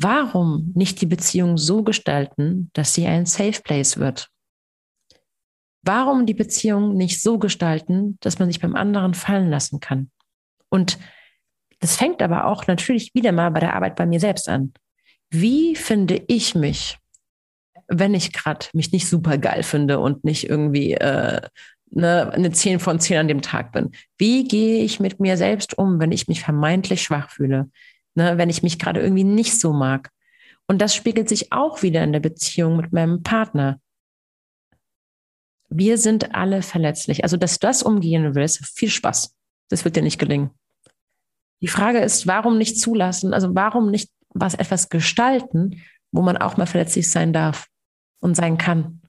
warum nicht die Beziehung so gestalten, dass sie ein Safe Place wird? Warum die Beziehung nicht so gestalten, dass man sich beim anderen fallen lassen kann? Und das fängt aber auch natürlich wieder mal bei der Arbeit bei mir selbst an. Wie finde ich mich, wenn ich gerade mich nicht super geil finde und nicht irgendwie äh, eine, eine 10 von 10 an dem Tag bin? Wie gehe ich mit mir selbst um, wenn ich mich vermeintlich schwach fühle? Ne, wenn ich mich gerade irgendwie nicht so mag? Und das spiegelt sich auch wieder in der Beziehung mit meinem Partner. Wir sind alle verletzlich. Also, dass du das umgehen willst, viel Spaß. Das wird dir nicht gelingen. Die Frage ist, warum nicht zulassen? Also, warum nicht was etwas gestalten, wo man auch mal verletzlich sein darf und sein kann?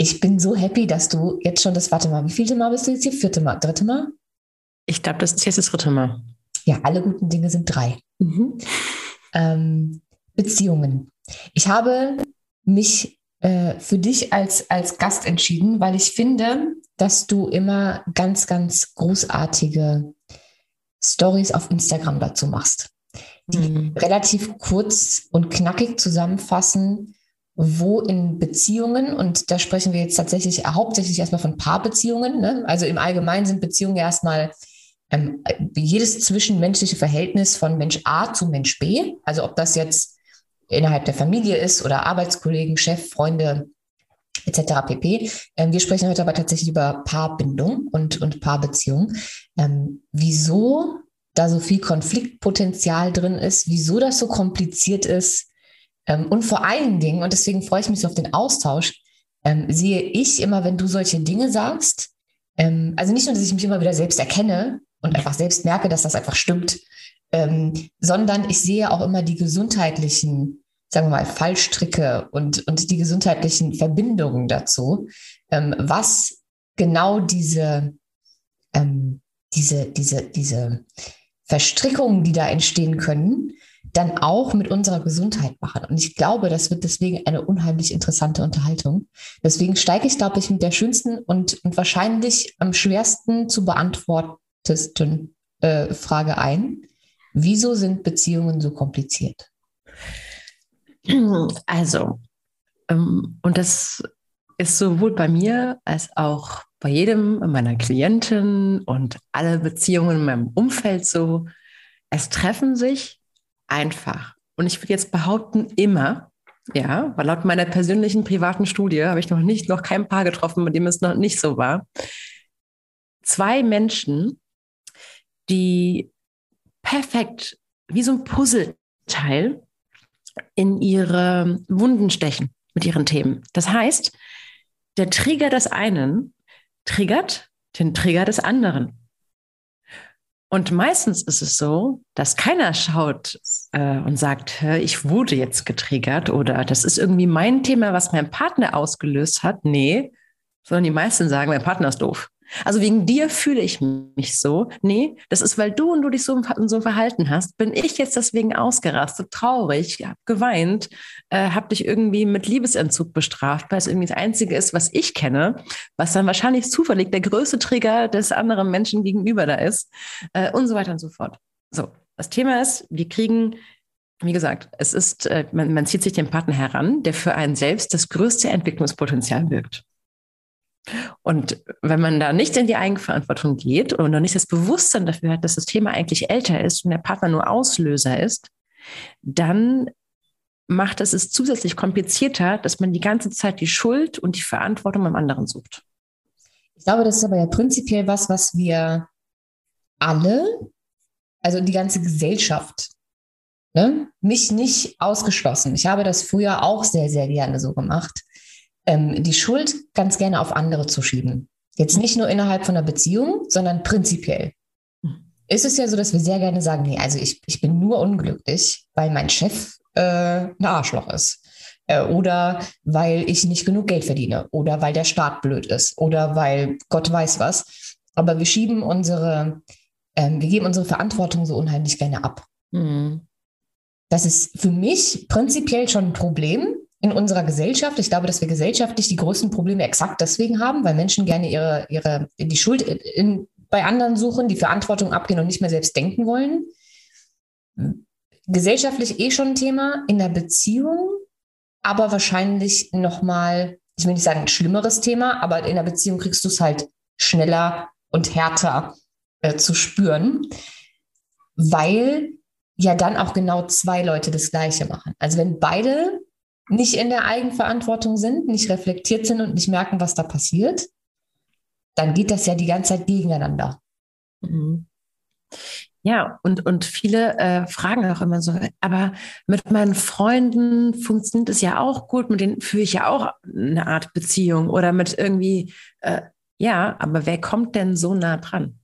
Ich bin so happy, dass du jetzt schon das, warte mal, wie vielte Mal bist du jetzt hier? Vierte Mal, dritte Mal? Ich glaube, das ist jetzt das dritte Mal. Ja, alle guten Dinge sind drei. Mhm. Ähm, Beziehungen. Ich habe mich äh, für dich als, als Gast entschieden, weil ich finde, dass du immer ganz, ganz großartige Stories auf Instagram dazu machst, die mhm. relativ kurz und knackig zusammenfassen, wo in Beziehungen, und da sprechen wir jetzt tatsächlich hauptsächlich erstmal von Paarbeziehungen, ne? also im Allgemeinen sind Beziehungen erstmal ähm, jedes zwischenmenschliche Verhältnis von Mensch A zu Mensch B, also ob das jetzt innerhalb der Familie ist oder Arbeitskollegen, Chef, Freunde etc. pp. Ähm, wir sprechen heute aber tatsächlich über Paarbindung und, und Paarbeziehung. Ähm, wieso da so viel Konfliktpotenzial drin ist, wieso das so kompliziert ist und vor allen Dingen, und deswegen freue ich mich so auf den Austausch, ähm, sehe ich immer, wenn du solche Dinge sagst, ähm, also nicht nur, dass ich mich immer wieder selbst erkenne, und einfach selbst merke, dass das einfach stimmt, ähm, sondern ich sehe auch immer die gesundheitlichen, sagen wir mal, Fallstricke und, und die gesundheitlichen Verbindungen dazu, ähm, was genau diese, ähm, diese, diese, diese Verstrickungen, die da entstehen können, dann auch mit unserer Gesundheit machen. Und ich glaube, das wird deswegen eine unheimlich interessante Unterhaltung. Deswegen steige ich, glaube ich, mit der schönsten und, und wahrscheinlich am schwersten zu beantworten testen äh, Frage ein. Wieso sind Beziehungen so kompliziert? Also, ähm, und das ist sowohl bei mir als auch bei jedem meiner Klienten und alle Beziehungen in meinem Umfeld so. Es treffen sich einfach. Und ich würde jetzt behaupten, immer, ja, weil laut meiner persönlichen privaten Studie habe ich noch nicht, noch kein Paar getroffen, mit dem es noch nicht so war. Zwei Menschen, die perfekt wie so ein Puzzleteil in ihre Wunden stechen mit ihren Themen. Das heißt, der Trigger des einen triggert den Trigger des anderen. Und meistens ist es so, dass keiner schaut äh, und sagt, ich wurde jetzt getriggert oder das ist irgendwie mein Thema, was mein Partner ausgelöst hat. Nee, sondern die meisten sagen, mein Partner ist doof. Also wegen dir fühle ich mich so. Nee, das ist, weil du und du dich so, so verhalten hast, bin ich jetzt deswegen ausgerastet, traurig, hab geweint, äh, hab dich irgendwie mit Liebesentzug bestraft, weil es irgendwie das Einzige ist, was ich kenne, was dann wahrscheinlich zufällig der größte Trigger des anderen Menschen gegenüber da ist äh, und so weiter und so fort. So, das Thema ist, wir kriegen wie gesagt, es ist, äh, man, man zieht sich den Partner heran, der für einen selbst das größte Entwicklungspotenzial wirkt. Und wenn man da nicht in die Eigenverantwortung geht und noch nicht das Bewusstsein dafür hat, dass das Thema eigentlich älter ist und der Partner nur Auslöser ist, dann macht es es zusätzlich komplizierter, dass man die ganze Zeit die Schuld und die Verantwortung beim anderen sucht. Ich glaube, das ist aber ja prinzipiell was, was wir alle, also die ganze Gesellschaft, ne, mich nicht ausgeschlossen. Ich habe das früher auch sehr, sehr gerne so gemacht ähm, die Schuld ganz gerne auf andere zu schieben. Jetzt nicht nur innerhalb von einer Beziehung, sondern prinzipiell. Hm. Ist es ja so, dass wir sehr gerne sagen, nee, also ich, ich bin nur unglücklich, weil mein Chef äh, ein Arschloch ist. Äh, oder weil ich nicht genug Geld verdiene. Oder weil der Staat blöd ist. Oder weil Gott weiß was. Aber wir schieben unsere, ähm, wir geben unsere Verantwortung so unheimlich gerne ab. Mhm. Das ist für mich prinzipiell schon ein Problem, in unserer Gesellschaft. Ich glaube, dass wir gesellschaftlich die größten Probleme exakt deswegen haben, weil Menschen gerne ihre, ihre, die Schuld in, bei anderen suchen, die Verantwortung abgehen und nicht mehr selbst denken wollen. Gesellschaftlich eh schon ein Thema, in der Beziehung, aber wahrscheinlich nochmal, ich will nicht sagen ein schlimmeres Thema, aber in der Beziehung kriegst du es halt schneller und härter äh, zu spüren, weil ja dann auch genau zwei Leute das Gleiche machen. Also wenn beide nicht in der Eigenverantwortung sind, nicht reflektiert sind und nicht merken, was da passiert, dann geht das ja die ganze Zeit gegeneinander. Mhm. Ja, und, und viele äh, fragen auch immer so, aber mit meinen Freunden funktioniert es ja auch gut, mit denen führe ich ja auch eine Art Beziehung oder mit irgendwie, äh, ja, aber wer kommt denn so nah dran?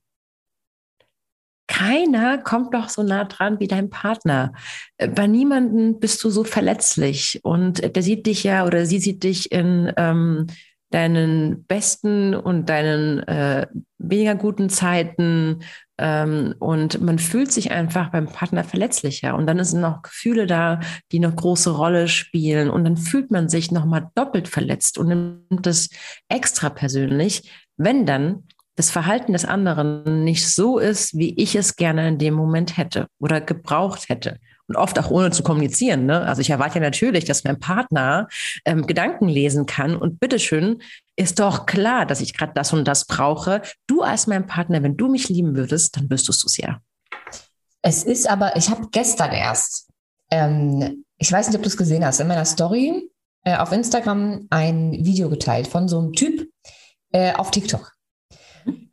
Keiner kommt doch so nah dran wie dein Partner. Äh, bei niemandem bist du so verletzlich. Und der sieht dich ja oder sie sieht dich in ähm, deinen besten und deinen äh, weniger guten Zeiten. Ähm, und man fühlt sich einfach beim Partner verletzlicher. Und dann sind noch Gefühle da, die eine große Rolle spielen. Und dann fühlt man sich nochmal doppelt verletzt und nimmt das extra persönlich, wenn dann das Verhalten des anderen nicht so ist, wie ich es gerne in dem Moment hätte oder gebraucht hätte. Und oft auch ohne zu kommunizieren. Ne? Also ich erwarte ja natürlich, dass mein Partner ähm, Gedanken lesen kann. Und bitteschön, ist doch klar, dass ich gerade das und das brauche. Du als mein Partner, wenn du mich lieben würdest, dann wüsstest du es ja. Es ist aber, ich habe gestern erst, ähm, ich weiß nicht, ob du es gesehen hast, in meiner Story äh, auf Instagram ein Video geteilt von so einem Typ äh, auf TikTok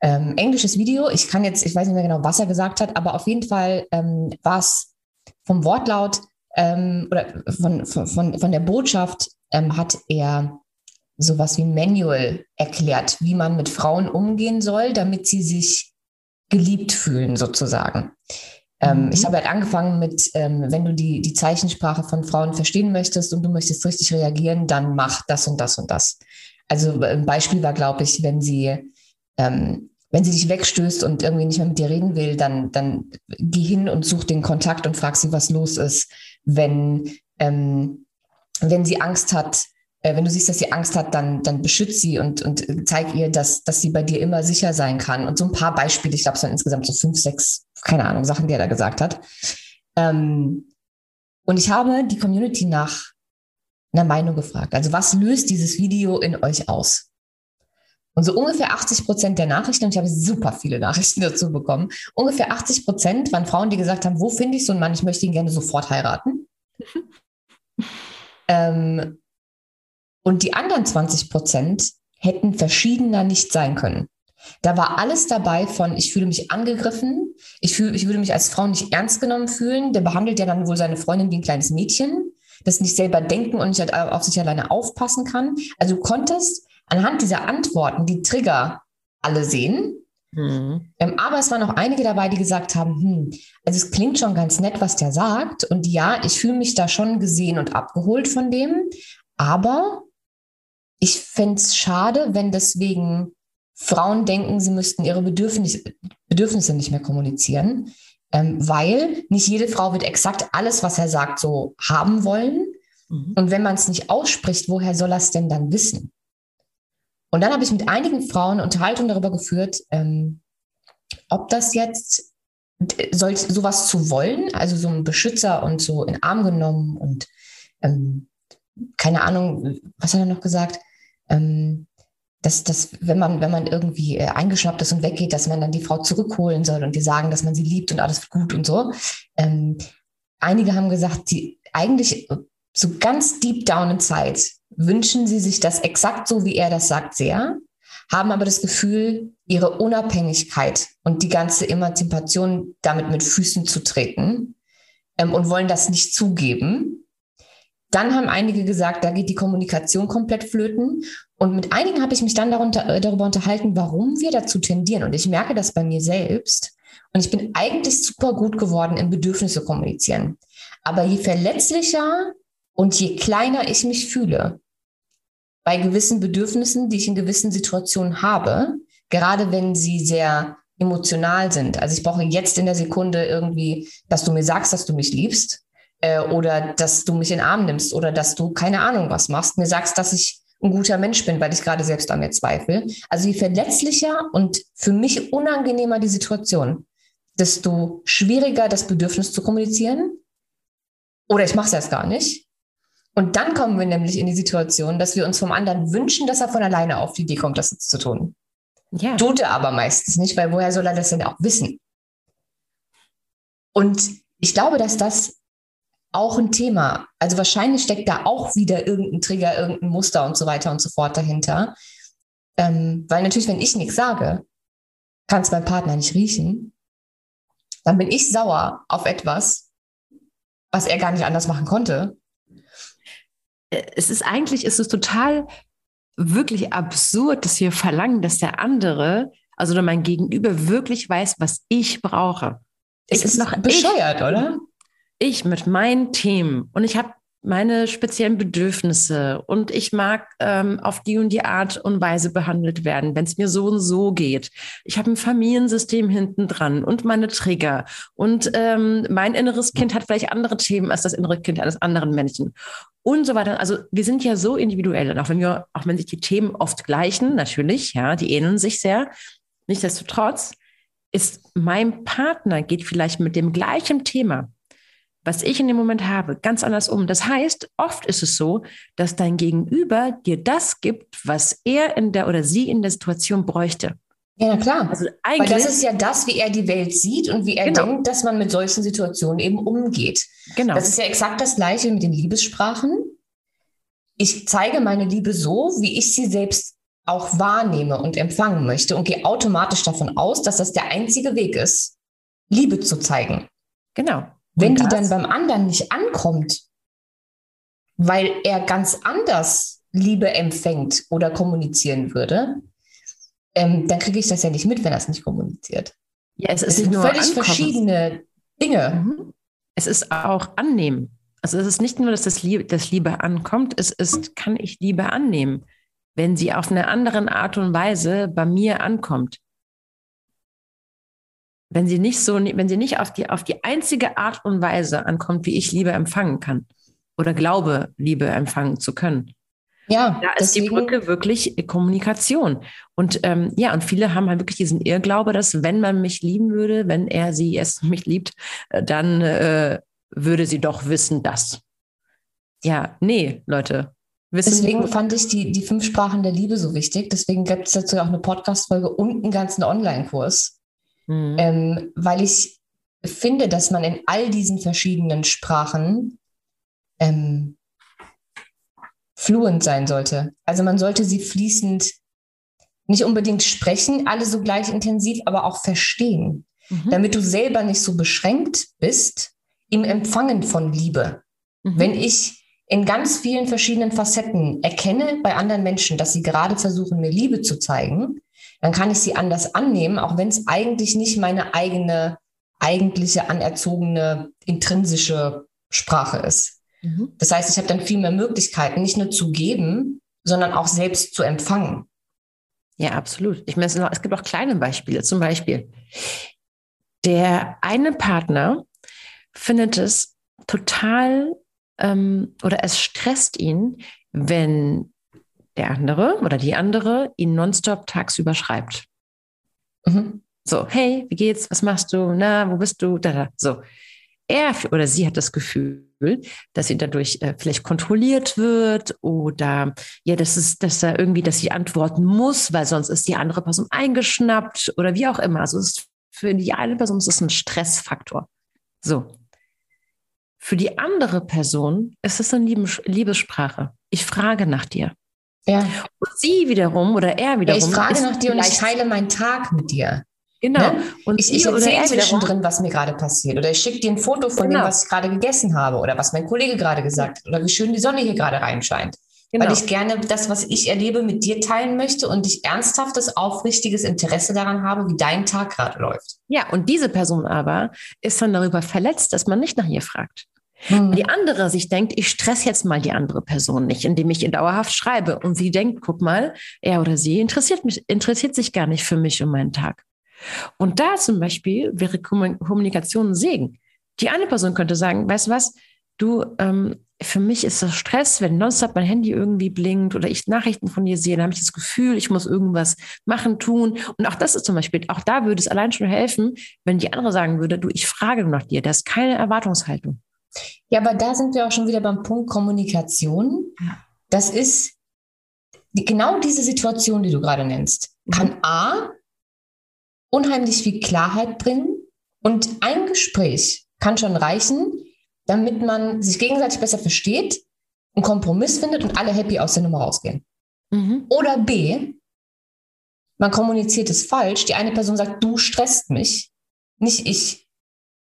ähm, englisches Video. Ich kann jetzt, ich weiß nicht mehr genau, was er gesagt hat, aber auf jeden Fall ähm, war es vom Wortlaut ähm, oder von, von, von der Botschaft ähm, hat er sowas wie Manual erklärt, wie man mit Frauen umgehen soll, damit sie sich geliebt fühlen, sozusagen. Ähm, mhm. Ich habe halt angefangen mit, ähm, wenn du die, die Zeichensprache von Frauen verstehen möchtest und du möchtest richtig reagieren, dann mach das und das und das. Also ein Beispiel war, glaube ich, wenn sie ähm, wenn sie dich wegstößt und irgendwie nicht mehr mit dir reden will, dann, dann geh hin und such den Kontakt und frag sie, was los ist. Wenn, ähm, wenn sie Angst hat, äh, wenn du siehst, dass sie Angst hat, dann, dann beschützt sie und, und zeig ihr, dass, dass sie bei dir immer sicher sein kann. Und so ein paar Beispiele, ich glaube, es waren insgesamt so fünf, sechs, keine Ahnung, Sachen, die er da gesagt hat. Ähm, und ich habe die Community nach einer Meinung gefragt. Also was löst dieses Video in euch aus? Und so ungefähr 80 Prozent der Nachrichten, und ich habe super viele Nachrichten dazu bekommen, ungefähr 80 Prozent waren Frauen, die gesagt haben, wo finde ich so einen Mann, ich möchte ihn gerne sofort heiraten. ähm, und die anderen 20 Prozent hätten verschiedener nicht sein können. Da war alles dabei von, ich fühle mich angegriffen, ich, fühle, ich würde mich als Frau nicht ernst genommen fühlen. Der behandelt ja dann wohl seine Freundin wie ein kleines Mädchen, das nicht selber denken und nicht auf sich alleine aufpassen kann. Also du konntest anhand dieser Antworten die Trigger alle sehen. Mhm. Ähm, aber es waren auch einige dabei, die gesagt haben, hm, also es klingt schon ganz nett, was der sagt. Und ja, ich fühle mich da schon gesehen und abgeholt von dem. Aber ich fände es schade, wenn deswegen Frauen denken, sie müssten ihre Bedürfnisse, Bedürfnisse nicht mehr kommunizieren. Ähm, weil nicht jede Frau wird exakt alles, was er sagt, so haben wollen. Mhm. Und wenn man es nicht ausspricht, woher soll er es denn dann wissen? Und dann habe ich mit einigen Frauen Unterhaltung darüber geführt, ähm, ob das jetzt soll, sowas zu wollen, also so ein Beschützer und so in Arm genommen und ähm, keine Ahnung, was hat er noch gesagt? Ähm, dass, dass wenn man, wenn man irgendwie äh, eingeschnappt ist und weggeht, dass man dann die Frau zurückholen soll und die sagen, dass man sie liebt und alles gut und so. Ähm, einige haben gesagt, die eigentlich so ganz deep down in Zeit wünschen sie sich das exakt so, wie er das sagt, sehr, haben aber das Gefühl, ihre Unabhängigkeit und die ganze Emanzipation damit mit Füßen zu treten ähm, und wollen das nicht zugeben. Dann haben einige gesagt, da geht die Kommunikation komplett flöten. Und mit einigen habe ich mich dann darunter, äh, darüber unterhalten, warum wir dazu tendieren. Und ich merke das bei mir selbst. Und ich bin eigentlich super gut geworden im Bedürfnisse kommunizieren. Aber je verletzlicher und je kleiner ich mich fühle, bei gewissen Bedürfnissen, die ich in gewissen Situationen habe, gerade wenn sie sehr emotional sind. Also ich brauche jetzt in der Sekunde irgendwie, dass du mir sagst, dass du mich liebst. äh, oder dass du mich in den Arm nimmst oder dass du keine Ahnung was machst, mir sagst, dass ich ein guter Mensch bin, weil ich gerade selbst an mir zweifle. Also je verletzlicher und für mich unangenehmer die Situation, desto schwieriger das Bedürfnis zu kommunizieren. Oder ich mache es erst gar nicht. Und dann kommen wir nämlich in die Situation, dass wir uns vom anderen wünschen, dass er von alleine auf die Idee kommt, das zu tun. Ja. Tut er aber meistens nicht, weil woher soll er das denn auch wissen? Und ich glaube, dass das auch ein Thema, also wahrscheinlich steckt da auch wieder irgendein Trigger, irgendein Muster und so weiter und so fort dahinter. Ähm, weil natürlich, wenn ich nichts sage, kann es mein Partner nicht riechen. Dann bin ich sauer auf etwas, was er gar nicht anders machen konnte. Es ist eigentlich, ist es total wirklich absurd, dass wir verlangen, dass der andere, also mein Gegenüber wirklich weiß, was ich brauche. Es ich ist noch bescheuert, ich, oder? Ich mit meinen Themen und ich habe meine speziellen Bedürfnisse und ich mag ähm, auf die und die Art und Weise behandelt werden, wenn es mir so und so geht. Ich habe ein Familiensystem hinten dran und meine Trigger und ähm, mein inneres Kind hat vielleicht andere Themen als das innere Kind eines anderen Menschen und so weiter. Also wir sind ja so individuell, und auch wenn wir, auch wenn sich die Themen oft gleichen, natürlich, ja, die ähneln sich sehr. Nichtsdestotrotz ist mein Partner geht vielleicht mit dem gleichen Thema, was ich in dem Moment habe, ganz anders um. Das heißt, oft ist es so, dass dein Gegenüber dir das gibt, was er in der oder sie in der Situation bräuchte. Ja, klar. Also eigentlich, Weil das ist ja das, wie er die Welt sieht und wie er genau. denkt, dass man mit solchen Situationen eben umgeht. Genau. Das ist ja exakt das Gleiche mit den Liebessprachen. Ich zeige meine Liebe so, wie ich sie selbst auch wahrnehme und empfangen möchte und gehe automatisch davon aus, dass das der einzige Weg ist, Liebe zu zeigen. Genau. Wenn die dann beim anderen nicht ankommt, weil er ganz anders Liebe empfängt oder kommunizieren würde, ähm, dann kriege ich das ja nicht mit, wenn er es nicht kommuniziert. Ja, es, es sind völlig ankommen. verschiedene Dinge. Mhm. Es ist auch annehmen. Also es ist nicht nur, dass das Liebe, das Liebe ankommt, es ist, kann ich Liebe annehmen, wenn sie auf eine andere Art und Weise bei mir ankommt. Wenn sie nicht so, wenn sie nicht auf die, auf die einzige Art und Weise ankommt, wie ich Liebe empfangen kann oder glaube, Liebe empfangen zu können. Ja, da ist deswegen, die Brücke wirklich Kommunikation. Und ähm, ja, und viele haben halt wirklich diesen Irrglaube, dass wenn man mich lieben würde, wenn er sie es mich liebt, äh, dann äh, würde sie doch wissen, dass. Ja, nee, Leute. Deswegen fand ich die, die fünf Sprachen der Liebe so wichtig. Deswegen gibt es dazu auch eine Podcast-Folge und einen ganzen Online-Kurs. Mhm. Ähm, weil ich finde, dass man in all diesen verschiedenen Sprachen ähm, fluent sein sollte. Also man sollte sie fließend nicht unbedingt sprechen, alle so gleich intensiv, aber auch verstehen, mhm. damit du selber nicht so beschränkt bist im Empfangen von Liebe. Mhm. Wenn ich in ganz vielen verschiedenen Facetten erkenne bei anderen Menschen, dass sie gerade versuchen, mir Liebe zu zeigen, dann kann ich sie anders annehmen, auch wenn es eigentlich nicht meine eigene, eigentliche, anerzogene, intrinsische Sprache ist. Mhm. Das heißt, ich habe dann viel mehr Möglichkeiten, nicht nur zu geben, sondern auch selbst zu empfangen. Ja, absolut. Ich meine, es gibt auch kleine Beispiele. Zum Beispiel, der eine Partner findet es total ähm, oder es stresst ihn, wenn der andere oder die andere ihn nonstop tagsüber schreibt. Mhm. So, hey, wie geht's? Was machst du? Na, wo bist du? Da, da. So er oder sie hat das Gefühl, dass sie dadurch äh, vielleicht kontrolliert wird oder ja, das ist, dass er irgendwie, dass sie antworten muss, weil sonst ist die andere Person eingeschnappt oder wie auch immer. Also ist für die eine Person ist es ein Stressfaktor. So. Für die andere Person ist es eine Liebessprache. Ich frage nach dir. Ja. Und sie wiederum oder er wiederum. Ja, ich frage nach dir und ich teile meinen Tag mit dir. Genau. Ne? Und ich, ich erzähle zwischendrin, was mir gerade passiert. Oder ich schicke dir ein Foto von genau. dem, was ich gerade gegessen habe oder was mein Kollege gerade gesagt hat oder wie schön die Sonne hier gerade reinscheint. Genau. Weil ich gerne das, was ich erlebe, mit dir teilen möchte und ich ernsthaftes, aufrichtiges Interesse daran habe, wie dein Tag gerade läuft. Ja, und diese Person aber ist dann darüber verletzt, dass man nicht nach ihr fragt. Hm. Die andere sich denkt, ich stress jetzt mal die andere Person nicht, indem ich ihr dauerhaft schreibe. Und sie denkt, guck mal, er oder sie interessiert mich, interessiert sich gar nicht für mich und meinen Tag. Und da zum Beispiel wäre Kommunikation ein Segen. Die eine Person könnte sagen, weißt du was, du, ähm, für mich ist das Stress, wenn nonstop mein Handy irgendwie blinkt oder ich Nachrichten von dir sehe, dann habe ich das Gefühl, ich muss irgendwas machen, tun. Und auch das ist zum Beispiel, auch da würde es allein schon helfen, wenn die andere sagen würde, du, ich frage nach dir, das ist keine Erwartungshaltung. Ja, aber da sind wir auch schon wieder beim Punkt Kommunikation. Das ist genau diese Situation, die du gerade nennst, kann mhm. A unheimlich viel Klarheit bringen und ein Gespräch kann schon reichen, damit man sich gegenseitig besser versteht, einen Kompromiss findet und alle happy aus der Nummer rausgehen. Mhm. Oder B, man kommuniziert es falsch. Die eine Person sagt, du stresst mich, nicht ich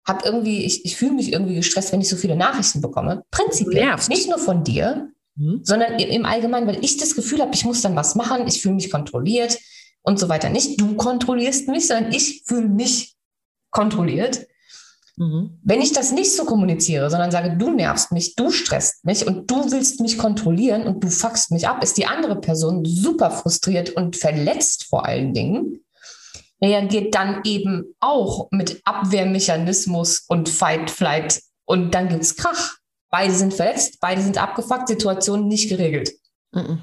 habe irgendwie, ich, ich fühle mich irgendwie gestresst, wenn ich so viele Nachrichten bekomme. Prinzipiell, Nervt. nicht nur von dir, mhm. sondern im Allgemeinen, weil ich das Gefühl habe, ich muss dann was machen, ich fühle mich kontrolliert und so weiter. Nicht du kontrollierst mich, sondern ich fühle mich kontrolliert. Mhm. Wenn ich das nicht so kommuniziere, sondern sage, du nervst mich, du stresst mich und du willst mich kontrollieren und du fuckst mich ab, ist die andere Person super frustriert und verletzt vor allen Dingen, reagiert dann eben auch mit Abwehrmechanismus und Fight, Flight und dann gibt's Krach. Beide sind verletzt, beide sind abgefuckt, Situation nicht geregelt. Mhm.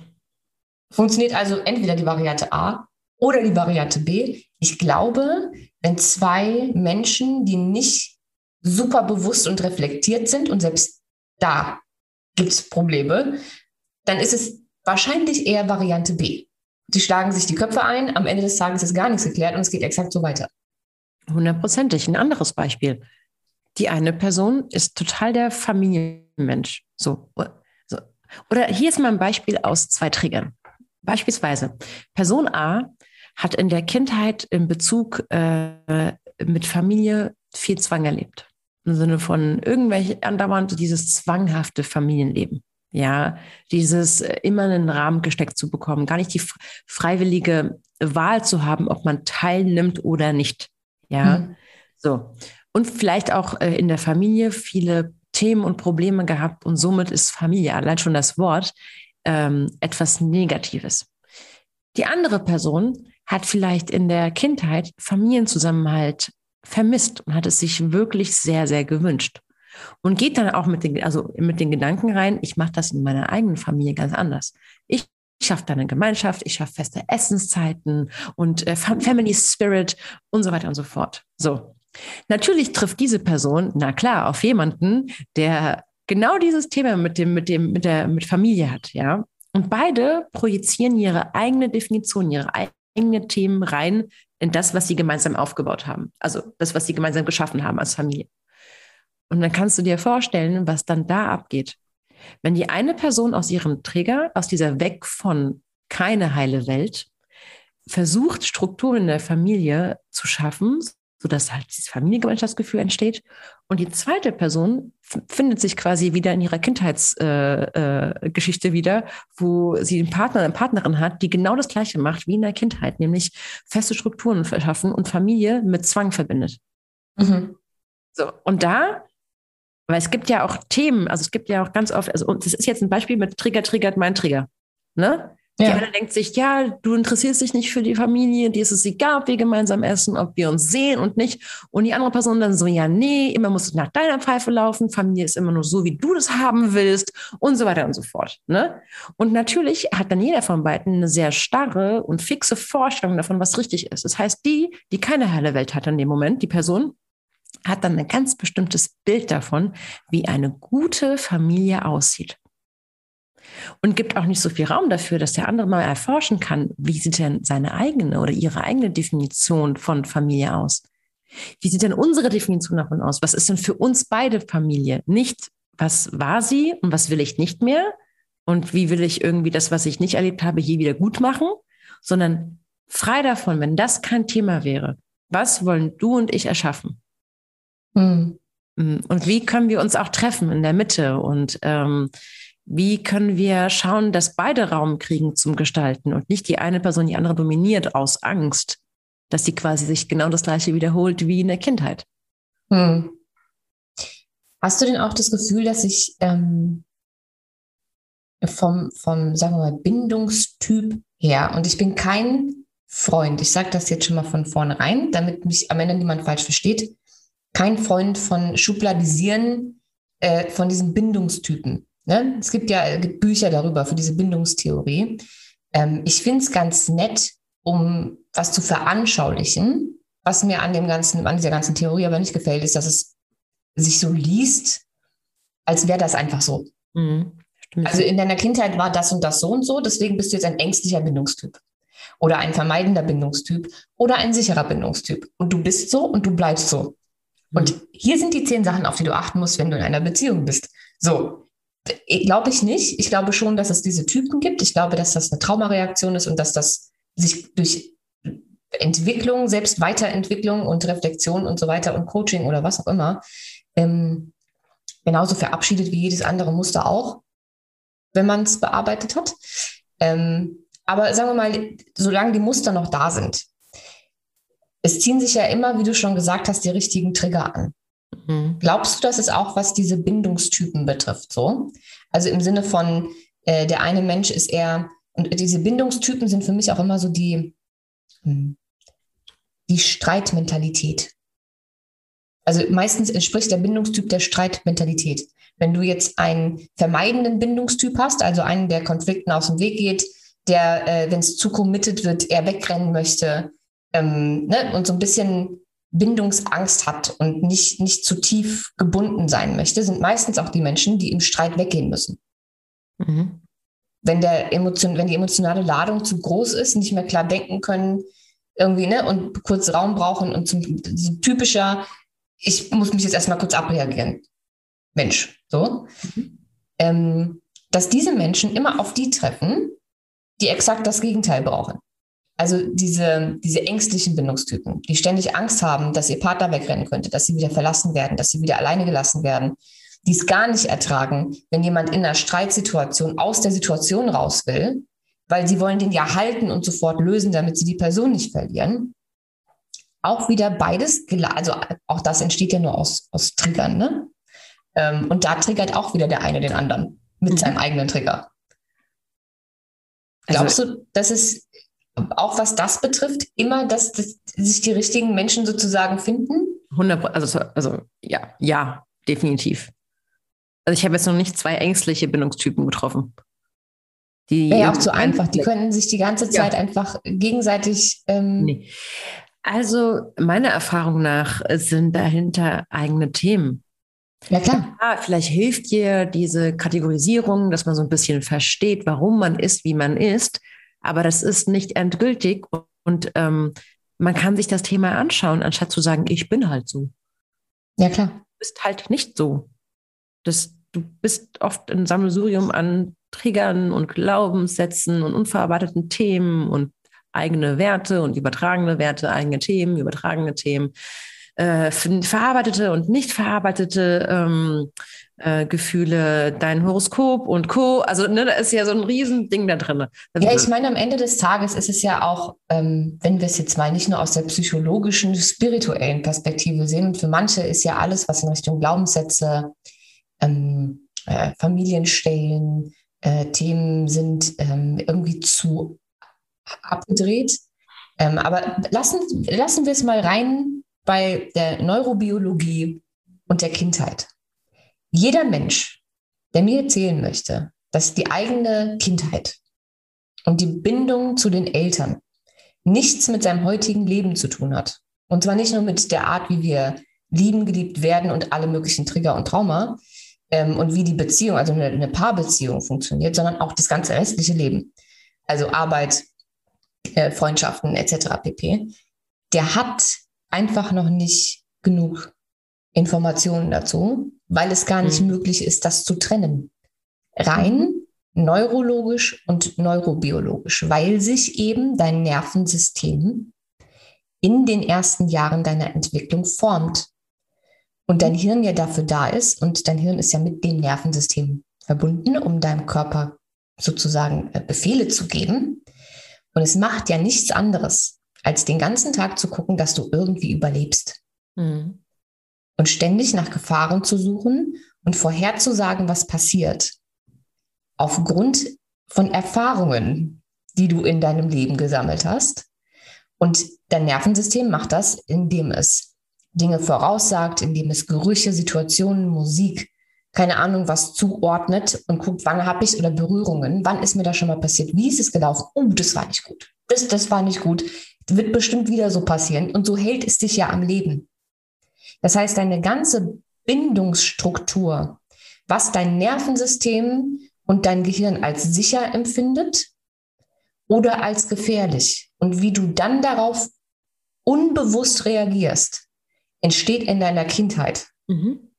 Funktioniert also entweder die Variante A oder die Variante B. Ich glaube, wenn zwei Menschen, die nicht super bewusst und reflektiert sind und selbst da gibt es Probleme, dann ist es wahrscheinlich eher Variante B. Die schlagen sich die Köpfe ein, am Ende des Tages ist gar nichts geklärt und es geht exakt so weiter. Hundertprozentig. Ein anderes Beispiel. Die eine Person ist total der Familienmensch. So. so. Oder hier ist mal ein Beispiel aus zwei Triggern. Beispielsweise, Person A hat in der Kindheit in Bezug äh, mit Familie viel Zwang erlebt. Im Sinne von irgendwelche andauernd dieses zwanghafte Familienleben. Ja, dieses äh, immer in einen Rahmen gesteckt zu bekommen, gar nicht die freiwillige Wahl zu haben, ob man teilnimmt oder nicht. Ja, mhm. so. Und vielleicht auch äh, in der Familie viele Themen und Probleme gehabt und somit ist Familie, allein schon das Wort, ähm, etwas Negatives. Die andere Person hat vielleicht in der Kindheit Familienzusammenhalt vermisst und hat es sich wirklich sehr, sehr gewünscht. Und geht dann auch mit den, also mit den Gedanken rein, ich mache das in meiner eigenen Familie ganz anders. Ich schaffe da eine Gemeinschaft, ich schaffe feste Essenszeiten und äh, Family Spirit und so weiter und so fort. So. Natürlich trifft diese Person, na klar, auf jemanden, der genau dieses Thema mit dem, mit dem, mit der, mit Familie hat, ja. Und beide projizieren ihre eigene Definition, ihre eigenen Themen rein in das, was sie gemeinsam aufgebaut haben. Also das, was sie gemeinsam geschaffen haben als Familie. Und dann kannst du dir vorstellen, was dann da abgeht. Wenn die eine Person aus ihrem Trigger, aus dieser Weg von keine heile Welt, versucht, Strukturen in der Familie zu schaffen, sodass halt dieses Familiengemeinschaftsgefühl entsteht. Und die zweite Person findet sich quasi wieder in ihrer Kindheitsgeschichte äh, äh, wieder, wo sie einen Partner, eine Partnerin hat, die genau das Gleiche macht wie in der Kindheit, nämlich feste Strukturen verschaffen und Familie mit Zwang verbindet. Mhm. So, und da, weil es gibt ja auch Themen, also es gibt ja auch ganz oft, also und das ist jetzt ein Beispiel mit Trigger, triggert mein Trigger. Ne? Die ja. eine denkt sich, ja, du interessierst dich nicht für die Familie, dir ist es egal, ob wir gemeinsam essen, ob wir uns sehen und nicht. Und die andere Person dann so, ja, nee, immer musst du nach deiner Pfeife laufen, Familie ist immer nur so, wie du das haben willst und so weiter und so fort. Ne? Und natürlich hat dann jeder von beiden eine sehr starre und fixe Vorstellung davon, was richtig ist. Das heißt, die, die keine heile Welt hat in dem Moment, die Person, hat dann ein ganz bestimmtes Bild davon, wie eine gute Familie aussieht und gibt auch nicht so viel Raum dafür, dass der andere mal erforschen kann, wie sieht denn seine eigene oder ihre eigene Definition von Familie aus? Wie sieht denn unsere Definition davon aus? Was ist denn für uns beide Familie? Nicht, was war sie und was will ich nicht mehr? Und wie will ich irgendwie das, was ich nicht erlebt habe, hier wieder gut machen? Sondern frei davon, wenn das kein Thema wäre, was wollen du und ich erschaffen? Hm. Und wie können wir uns auch treffen in der Mitte? Und ähm, wie können wir schauen, dass beide Raum kriegen zum Gestalten und nicht die eine Person die andere dominiert aus Angst, dass sie quasi sich genau das Gleiche wiederholt wie in der Kindheit? Hm. Hast du denn auch das Gefühl, dass ich ähm, vom, vom, sagen wir mal, Bindungstyp her, und ich bin kein Freund, ich sage das jetzt schon mal von vornherein, damit mich am Ende niemand falsch versteht, kein Freund von Schubladisieren äh, von diesen Bindungstypen. Ne? Es gibt ja gibt Bücher darüber für diese Bindungstheorie. Ähm, ich finde es ganz nett, um was zu veranschaulichen. Was mir an dem ganzen, an dieser ganzen Theorie aber nicht gefällt, ist, dass es sich so liest, als wäre das einfach so. Mhm, also in deiner Kindheit war das und das so und so, deswegen bist du jetzt ein ängstlicher Bindungstyp oder ein vermeidender Bindungstyp oder ein sicherer Bindungstyp. Und du bist so und du bleibst so. Und mhm. hier sind die zehn Sachen, auf die du achten musst, wenn du in einer Beziehung bist. So, glaube ich nicht. Ich glaube schon, dass es diese Typen gibt. Ich glaube, dass das eine Traumareaktion ist und dass das sich durch Entwicklung, selbst Weiterentwicklung und Reflexion und so weiter und Coaching oder was auch immer, ähm, genauso verabschiedet wie jedes andere Muster auch, wenn man es bearbeitet hat. Ähm, aber sagen wir mal, solange die Muster noch da sind, es ziehen sich ja immer, wie du schon gesagt hast, die richtigen Trigger an. Mhm. Glaubst du, dass es auch was diese Bindungstypen betrifft, so? Also im Sinne von, äh, der eine Mensch ist eher, und diese Bindungstypen sind für mich auch immer so die, hm, die Streitmentalität. Also meistens entspricht der Bindungstyp der Streitmentalität. Wenn du jetzt einen vermeidenden Bindungstyp hast, also einen, der Konflikten aus dem Weg geht, der, äh, wenn es zu committed wird, er wegrennen möchte ähm, ne, und so ein bisschen Bindungsangst hat und nicht, nicht zu tief gebunden sein möchte, sind meistens auch die Menschen, die im Streit weggehen müssen. Mhm. Wenn, der Emotion, wenn die emotionale Ladung zu groß ist, nicht mehr klar denken können, irgendwie, ne, und kurz Raum brauchen und zum so typischer, ich muss mich jetzt erstmal kurz abreagieren. Mensch, so. Mhm. Ähm, dass diese Menschen immer auf die treffen, die exakt das Gegenteil brauchen. Also diese, diese ängstlichen Bindungstypen, die ständig Angst haben, dass ihr Partner wegrennen könnte, dass sie wieder verlassen werden, dass sie wieder alleine gelassen werden, die es gar nicht ertragen, wenn jemand in einer Streitsituation aus der Situation raus will, weil sie wollen den ja halten und sofort lösen, damit sie die Person nicht verlieren. Auch wieder beides, also auch das entsteht ja nur aus, aus Triggern, ne? Ähm, und da triggert auch wieder der eine den anderen mit mhm. seinem eigenen Trigger. Also Glaubst du, dass es auch was das betrifft, immer, dass, dass sich die richtigen Menschen sozusagen finden? 100, also, also ja, ja, definitiv. Also ich habe jetzt noch nicht zwei ängstliche Bindungstypen getroffen. Die ja, auch zu einfach. Die können sich die ganze Zeit ja. einfach gegenseitig. Ähm nee. Also meiner Erfahrung nach sind dahinter eigene Themen. Ja, klar. Ja, vielleicht hilft dir diese Kategorisierung, dass man so ein bisschen versteht, warum man ist, wie man ist. Aber das ist nicht endgültig und ähm, man kann sich das Thema anschauen, anstatt zu sagen, ich bin halt so. Ja, klar. Du bist halt nicht so. Das, du bist oft ein Sammelsurium an Triggern und Glaubenssätzen und unverarbeiteten Themen und eigene Werte und übertragene Werte, eigene Themen, übertragene Themen, äh, verarbeitete und nicht verarbeitete ähm, äh, Gefühle, dein Horoskop und Co. Also ne, da ist ja so ein Riesending da drin. Ja, ich meine, am Ende des Tages ist es ja auch, ähm, wenn wir es jetzt mal nicht nur aus der psychologischen, spirituellen Perspektive sehen, und für manche ist ja alles, was in Richtung Glaubenssätze, ähm, äh, Familienstellen, äh, Themen sind, ähm, irgendwie zu abgedreht. Ähm, aber lassen, lassen wir es mal rein bei der Neurobiologie und der Kindheit. Jeder Mensch, der mir erzählen möchte, dass die eigene Kindheit und die Bindung zu den Eltern nichts mit seinem heutigen Leben zu tun hat, und zwar nicht nur mit der Art, wie wir lieben, geliebt werden und alle möglichen Trigger und Trauma ähm, und wie die Beziehung, also eine, eine Paarbeziehung funktioniert, sondern auch das ganze restliche Leben, also Arbeit, äh, Freundschaften etc. pp. Der hat einfach noch nicht genug Informationen dazu, weil es gar nicht mhm. möglich ist, das zu trennen. Rein neurologisch und neurobiologisch, weil sich eben dein Nervensystem in den ersten Jahren deiner Entwicklung formt. Und dein Hirn ja dafür da ist und dein Hirn ist ja mit dem Nervensystem verbunden, um deinem Körper sozusagen äh, Befehle zu geben. Und es macht ja nichts anderes, als den ganzen Tag zu gucken, dass du irgendwie überlebst. Mhm und ständig nach Gefahren zu suchen und vorherzusagen, was passiert. Aufgrund von Erfahrungen, die du in deinem Leben gesammelt hast. Und dein Nervensystem macht das, indem es Dinge voraussagt, indem es Gerüche, Situationen, Musik keine Ahnung, was zuordnet und guckt, wann habe ich oder Berührungen, wann ist mir das schon mal passiert, wie ist es gelaufen? Oh, das war nicht gut. Das, das war nicht gut. Wird bestimmt wieder so passieren. Und so hält es dich ja am Leben. Das heißt, deine ganze Bindungsstruktur, was dein Nervensystem und dein Gehirn als sicher empfindet oder als gefährlich und wie du dann darauf unbewusst reagierst, entsteht in deiner Kindheit. Mhm.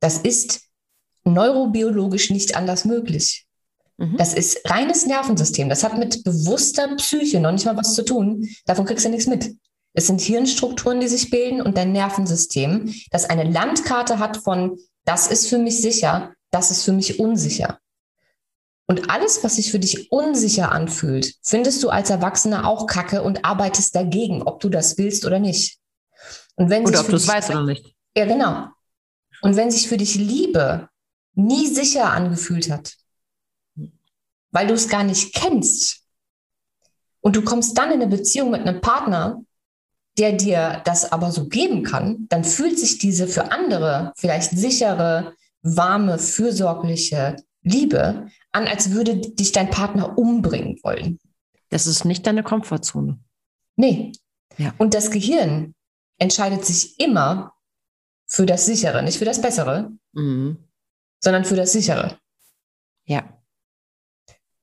Das ist neurobiologisch nicht anders möglich. Mhm. Das ist reines Nervensystem. Das hat mit bewusster Psyche noch nicht mal was zu tun. Davon kriegst du nichts mit. Es sind Hirnstrukturen, die sich bilden und dein Nervensystem, das eine Landkarte hat von, das ist für mich sicher, das ist für mich unsicher. Und alles, was sich für dich unsicher anfühlt, findest du als Erwachsener auch kacke und arbeitest dagegen, ob du das willst oder nicht. Und wenn oder ob du es weißt oder nicht. Ja, genau. Und wenn sich für dich Liebe nie sicher angefühlt hat, weil du es gar nicht kennst, und du kommst dann in eine Beziehung mit einem Partner, der dir das aber so geben kann, dann fühlt sich diese für andere vielleicht sichere, warme, fürsorgliche Liebe an, als würde dich dein Partner umbringen wollen. Das ist nicht deine Komfortzone. Nee. Ja. Und das Gehirn entscheidet sich immer für das Sichere, nicht für das Bessere, mhm. sondern für das Sichere. Ja.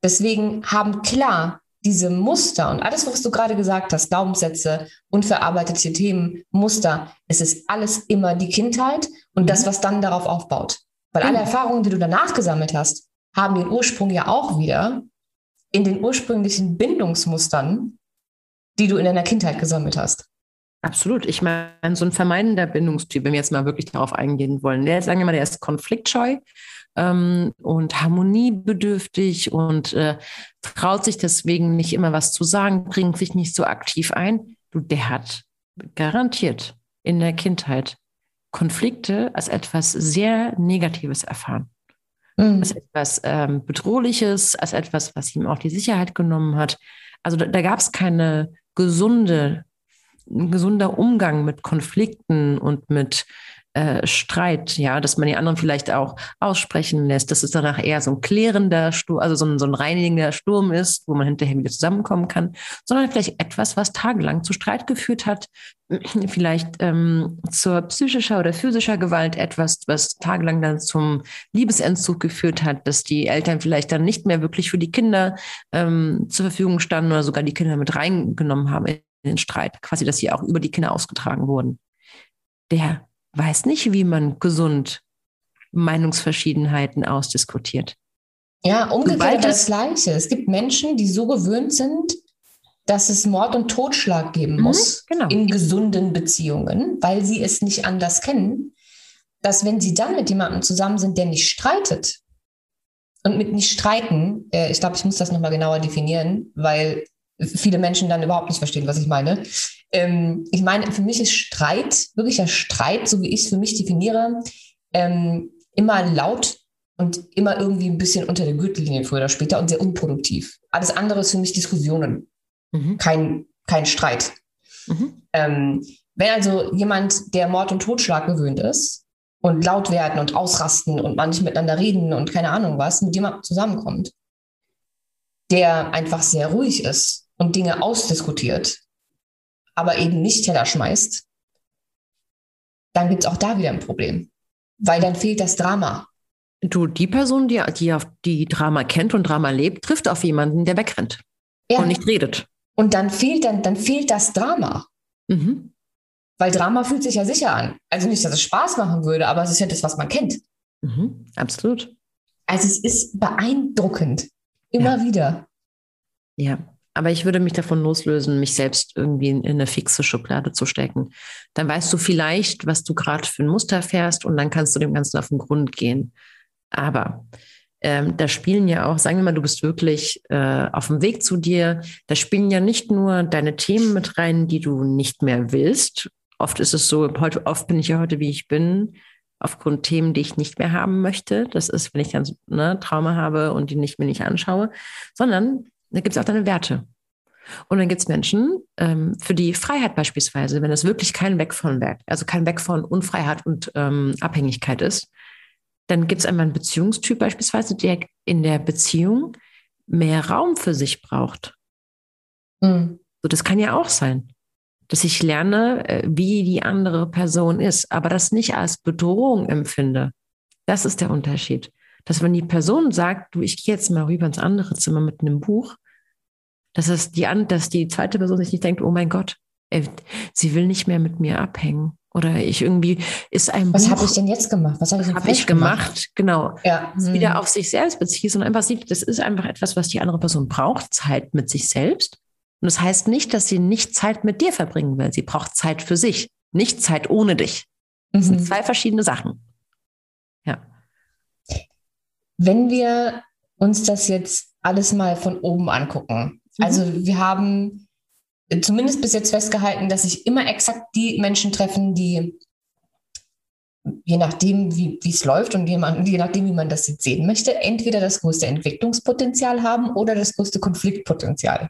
Deswegen haben klar diese Muster und alles, was du gerade gesagt hast, Glaubenssätze, unverarbeitete Themen, Muster, es ist alles immer die Kindheit und mhm. das, was dann darauf aufbaut. Weil mhm. alle Erfahrungen, die du danach gesammelt hast, haben den Ursprung ja auch wieder in den ursprünglichen Bindungsmustern, die du in deiner Kindheit gesammelt hast. Absolut. Ich meine, so ein vermeidender Bindungstyp, wenn wir jetzt mal wirklich darauf eingehen wollen, der, sagen wir mal, der ist konfliktscheu ähm, und harmoniebedürftig und äh, traut sich deswegen nicht immer was zu sagen, bringt sich nicht so aktiv ein. Du, der hat garantiert in der Kindheit Konflikte als etwas sehr Negatives erfahren. Mhm. Als etwas ähm, Bedrohliches, als etwas, was ihm auch die Sicherheit genommen hat. Also da, da gab es keine gesunde ein gesunder Umgang mit Konflikten und mit äh, Streit, ja, dass man die anderen vielleicht auch aussprechen lässt, dass es danach eher so ein klärender Sturm, also so ein, so ein reinigender Sturm ist, wo man hinterher wieder zusammenkommen kann, sondern vielleicht etwas, was tagelang zu Streit geführt hat, vielleicht ähm, zur psychischer oder physischer Gewalt etwas, was tagelang dann zum Liebesentzug geführt hat, dass die Eltern vielleicht dann nicht mehr wirklich für die Kinder ähm, zur Verfügung standen oder sogar die Kinder mit reingenommen haben den Streit, quasi, dass sie auch über die Kinder ausgetragen wurden. Der weiß nicht, wie man gesund Meinungsverschiedenheiten ausdiskutiert. Ja, umgekehrt das Gleiche. Es gibt Menschen, die so gewöhnt sind, dass es Mord und Totschlag geben mhm, muss genau. in gesunden Beziehungen, weil sie es nicht anders kennen, dass wenn sie dann mit jemandem zusammen sind, der nicht streitet, und mit nicht streiten, äh, ich glaube, ich muss das nochmal genauer definieren, weil viele Menschen dann überhaupt nicht verstehen, was ich meine. Ähm, ich meine, für mich ist Streit, wirklicher Streit, so wie ich es für mich definiere, ähm, immer laut und immer irgendwie ein bisschen unter der Gürtellinie früher oder später und sehr unproduktiv. Alles andere ist für mich Diskussionen, mhm. kein, kein Streit. Mhm. Ähm, wenn also jemand, der Mord und Totschlag gewöhnt ist und laut werden und ausrasten und man nicht miteinander reden und keine Ahnung was, mit jemandem zusammenkommt, der einfach sehr ruhig ist und Dinge ausdiskutiert, aber eben nicht Teller schmeißt, dann gibt es auch da wieder ein Problem. Weil dann fehlt das Drama. Du, die Person, die, die, die Drama kennt und Drama lebt, trifft auf jemanden, der wegrennt ja. und nicht redet. Und dann fehlt, dann, dann fehlt das Drama. Mhm. Weil Drama fühlt sich ja sicher an. Also nicht, dass es Spaß machen würde, aber es ist ja das, was man kennt. Mhm. Absolut. Also es ist beeindruckend. Immer ja. wieder. Ja. Aber ich würde mich davon loslösen, mich selbst irgendwie in, eine fixe Schublade zu stecken. Dann weißt du vielleicht, was du gerade für ein Muster fährst und dann kannst du dem Ganzen auf den Grund gehen. Aber ähm, da spielen ja auch, sagen wir mal, du bist wirklich äh, auf dem Weg zu dir. Da spielen ja nicht nur deine Themen mit rein, die du nicht mehr willst. Oft ist es so, heute, oft bin ich ja heute, wie ich bin, aufgrund Themen, die ich nicht mehr haben möchte. Das ist, wenn ich dann ne, Trauma habe und die nicht mir nicht anschaue, sondern da gibt es auch deine Werte. Und dann gibt es Menschen, ähm, für die Freiheit beispielsweise, wenn es wirklich kein Weg von Werk, also kein Weg von Unfreiheit und ähm, Abhängigkeit ist, dann gibt es einmal einen Beziehungstyp beispielsweise, der in der Beziehung mehr Raum für sich braucht. Mhm. So, das kann ja auch sein, dass ich lerne, äh, wie die andere Person ist, aber das nicht als Bedrohung empfinde. Das ist der Unterschied. Dass wenn die Person sagt, du, ich gehe jetzt mal rüber ins andere Zimmer mit einem Buch, dass es die, dass die zweite Person sich nicht denkt, oh mein Gott, ey, sie will nicht mehr mit mir abhängen. Oder ich irgendwie ist ein Was habe ich denn jetzt gemacht? Was habe ich, hab ich gemacht? gemacht? Genau. Ja. Hm. Wieder auf sich selbst bezieht und einfach sieht, das ist einfach etwas, was die andere Person braucht, Zeit mit sich selbst. Und das heißt nicht, dass sie nicht Zeit mit dir verbringen will. Sie braucht Zeit für sich, nicht Zeit ohne dich. Das mhm. sind zwei verschiedene Sachen. Ja. Wenn wir uns das jetzt alles mal von oben angucken, mhm. also wir haben zumindest bis jetzt festgehalten, dass sich immer exakt die Menschen treffen, die je nachdem, wie es läuft und je, man, je nachdem, wie man das jetzt sehen möchte, entweder das größte Entwicklungspotenzial haben oder das größte Konfliktpotenzial.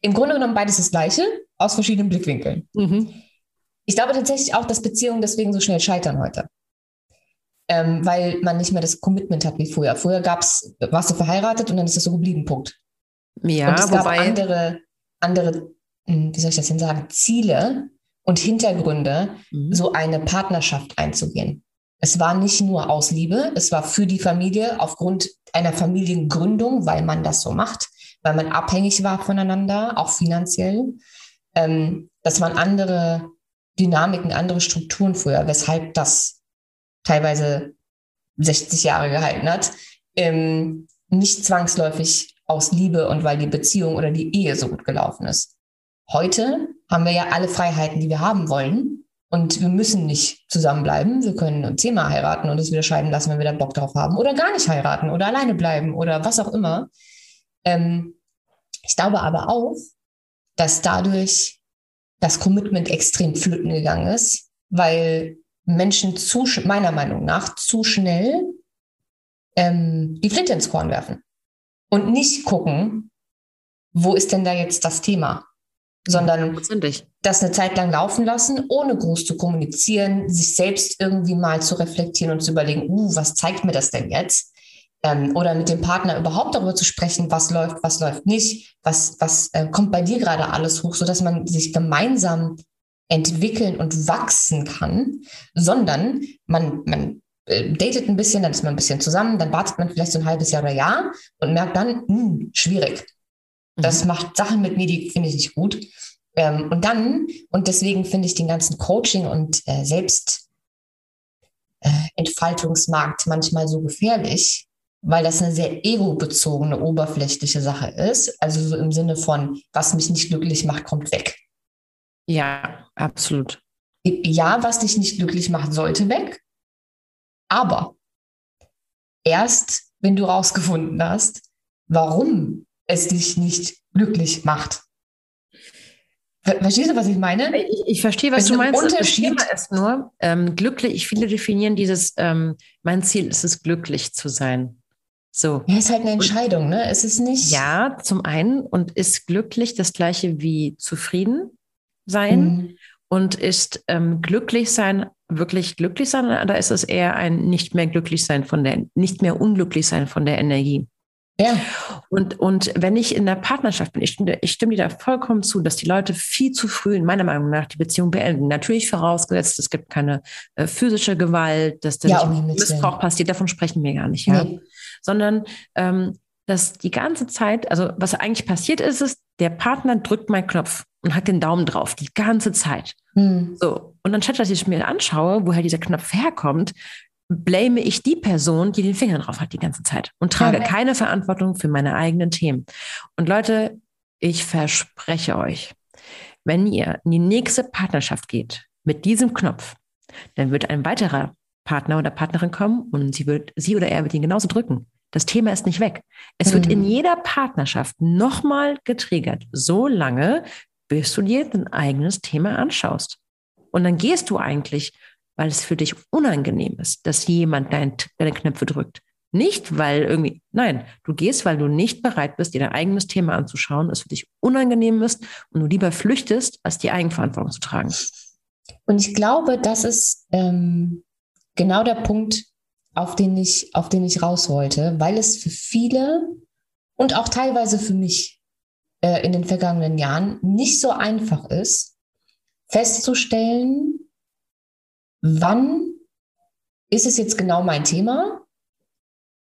Im Grunde genommen beides das Gleiche, aus verschiedenen Blickwinkeln. Mhm. Ich glaube tatsächlich auch, dass Beziehungen deswegen so schnell scheitern heute. Ähm, weil man nicht mehr das Commitment hat wie früher. Früher gab's, warst du verheiratet und dann ist das so geblieben, Punkt. Ja, und es gab andere, andere hm, wie soll ich das denn sagen, Ziele und Hintergründe, mhm. so eine Partnerschaft einzugehen. Es war nicht nur aus Liebe, es war für die Familie aufgrund einer Familiengründung, weil man das so macht, weil man abhängig war voneinander, auch finanziell. Ähm, das waren andere Dynamiken, andere Strukturen früher, weshalb das teilweise 60 Jahre gehalten hat. Ähm, nicht zwangsläufig aus Liebe und weil die Beziehung oder die Ehe so gut gelaufen ist. Heute haben wir ja alle Freiheiten, die wir haben wollen. Und wir müssen nicht zusammenbleiben. Wir können zehnmal heiraten und es wieder scheiden lassen, wenn wir da Bock drauf haben. Oder gar nicht heiraten oder alleine bleiben oder was auch immer. Ähm, ich glaube aber auch, dass dadurch das Commitment extrem flöten gegangen ist, weil Menschen zu, meiner Meinung nach zu schnell ähm, die Flinte ins Korn werfen und nicht gucken, wo ist denn da jetzt das Thema? sondern das eine Zeit lang laufen lassen, ohne groß zu kommunizieren, sich selbst irgendwie mal zu reflektieren und zu überlegen, uh, was zeigt mir das denn jetzt? Ähm, oder mit dem Partner überhaupt darüber zu sprechen, was läuft, was läuft nicht, was, was äh, kommt bei dir gerade alles hoch, sodass man sich gemeinsam entwickeln und wachsen kann, sondern man, man datet ein bisschen, dann ist man ein bisschen zusammen, dann wartet man vielleicht so ein halbes Jahr oder Jahr und merkt dann, mh, hm, schwierig das mhm. macht Sachen mit mir, die finde ich nicht gut. Ähm, und dann, und deswegen finde ich den ganzen Coaching und äh, Selbstentfaltungsmarkt äh, manchmal so gefährlich, weil das eine sehr ego-bezogene, oberflächliche Sache ist. Also so im Sinne von, was mich nicht glücklich macht, kommt weg. Ja, absolut. Ja, was dich nicht glücklich macht, sollte weg. Aber erst, wenn du rausgefunden hast, warum es dich nicht glücklich macht. Verstehst du, was ich meine? Ich, ich verstehe, was es du meinst. Unterschied das ist nur ähm, glücklich. Viele definieren dieses, ähm, mein Ziel ist es, glücklich zu sein. So. Ja, ist halt eine Entscheidung, ne? Es ist nicht. Ja, zum einen. Und ist glücklich das gleiche wie zufrieden sein? Mhm. Und ist ähm, glücklich sein wirklich glücklich sein? Oder ist es eher ein nicht mehr glücklich sein von der, nicht mehr unglücklich sein von der Energie? Ja. Und, und wenn ich in der Partnerschaft bin, ich stimme, ich stimme dir da vollkommen zu, dass die Leute viel zu früh, in meiner Meinung nach, die Beziehung beenden. Natürlich vorausgesetzt, es gibt keine äh, physische Gewalt, dass da ja, Missbrauch passiert, davon sprechen wir gar nicht, ja. Nee. Sondern ähm, dass die ganze Zeit, also was eigentlich passiert ist, ist, der Partner drückt meinen Knopf und hat den Daumen drauf, die ganze Zeit. Mhm. So. Und anstatt dass ich mir anschaue, woher dieser Knopf herkommt, blame ich die Person, die den Finger drauf hat die ganze Zeit und trage ja. keine Verantwortung für meine eigenen Themen. Und Leute, ich verspreche euch, wenn ihr in die nächste Partnerschaft geht mit diesem Knopf, dann wird ein weiterer Partner oder Partnerin kommen und sie wird, sie oder er wird ihn genauso drücken. Das Thema ist nicht weg. Es mhm. wird in mhm. jeder Partnerschaft nochmal getriggert, so lange, bis du dir dein eigenes Thema anschaust. Und dann gehst du eigentlich weil es für dich unangenehm ist, dass jemand dein, deine Knöpfe drückt. Nicht, weil irgendwie, nein, du gehst, weil du nicht bereit bist, dir dein eigenes Thema anzuschauen, es für dich unangenehm ist und du lieber flüchtest, als die Eigenverantwortung zu tragen. Und ich glaube, das ist ähm, genau der Punkt, auf den ich, auf den ich raus wollte, weil es für viele und auch teilweise für mich äh, in den vergangenen Jahren nicht so einfach ist, festzustellen, wann ist es jetzt genau mein Thema?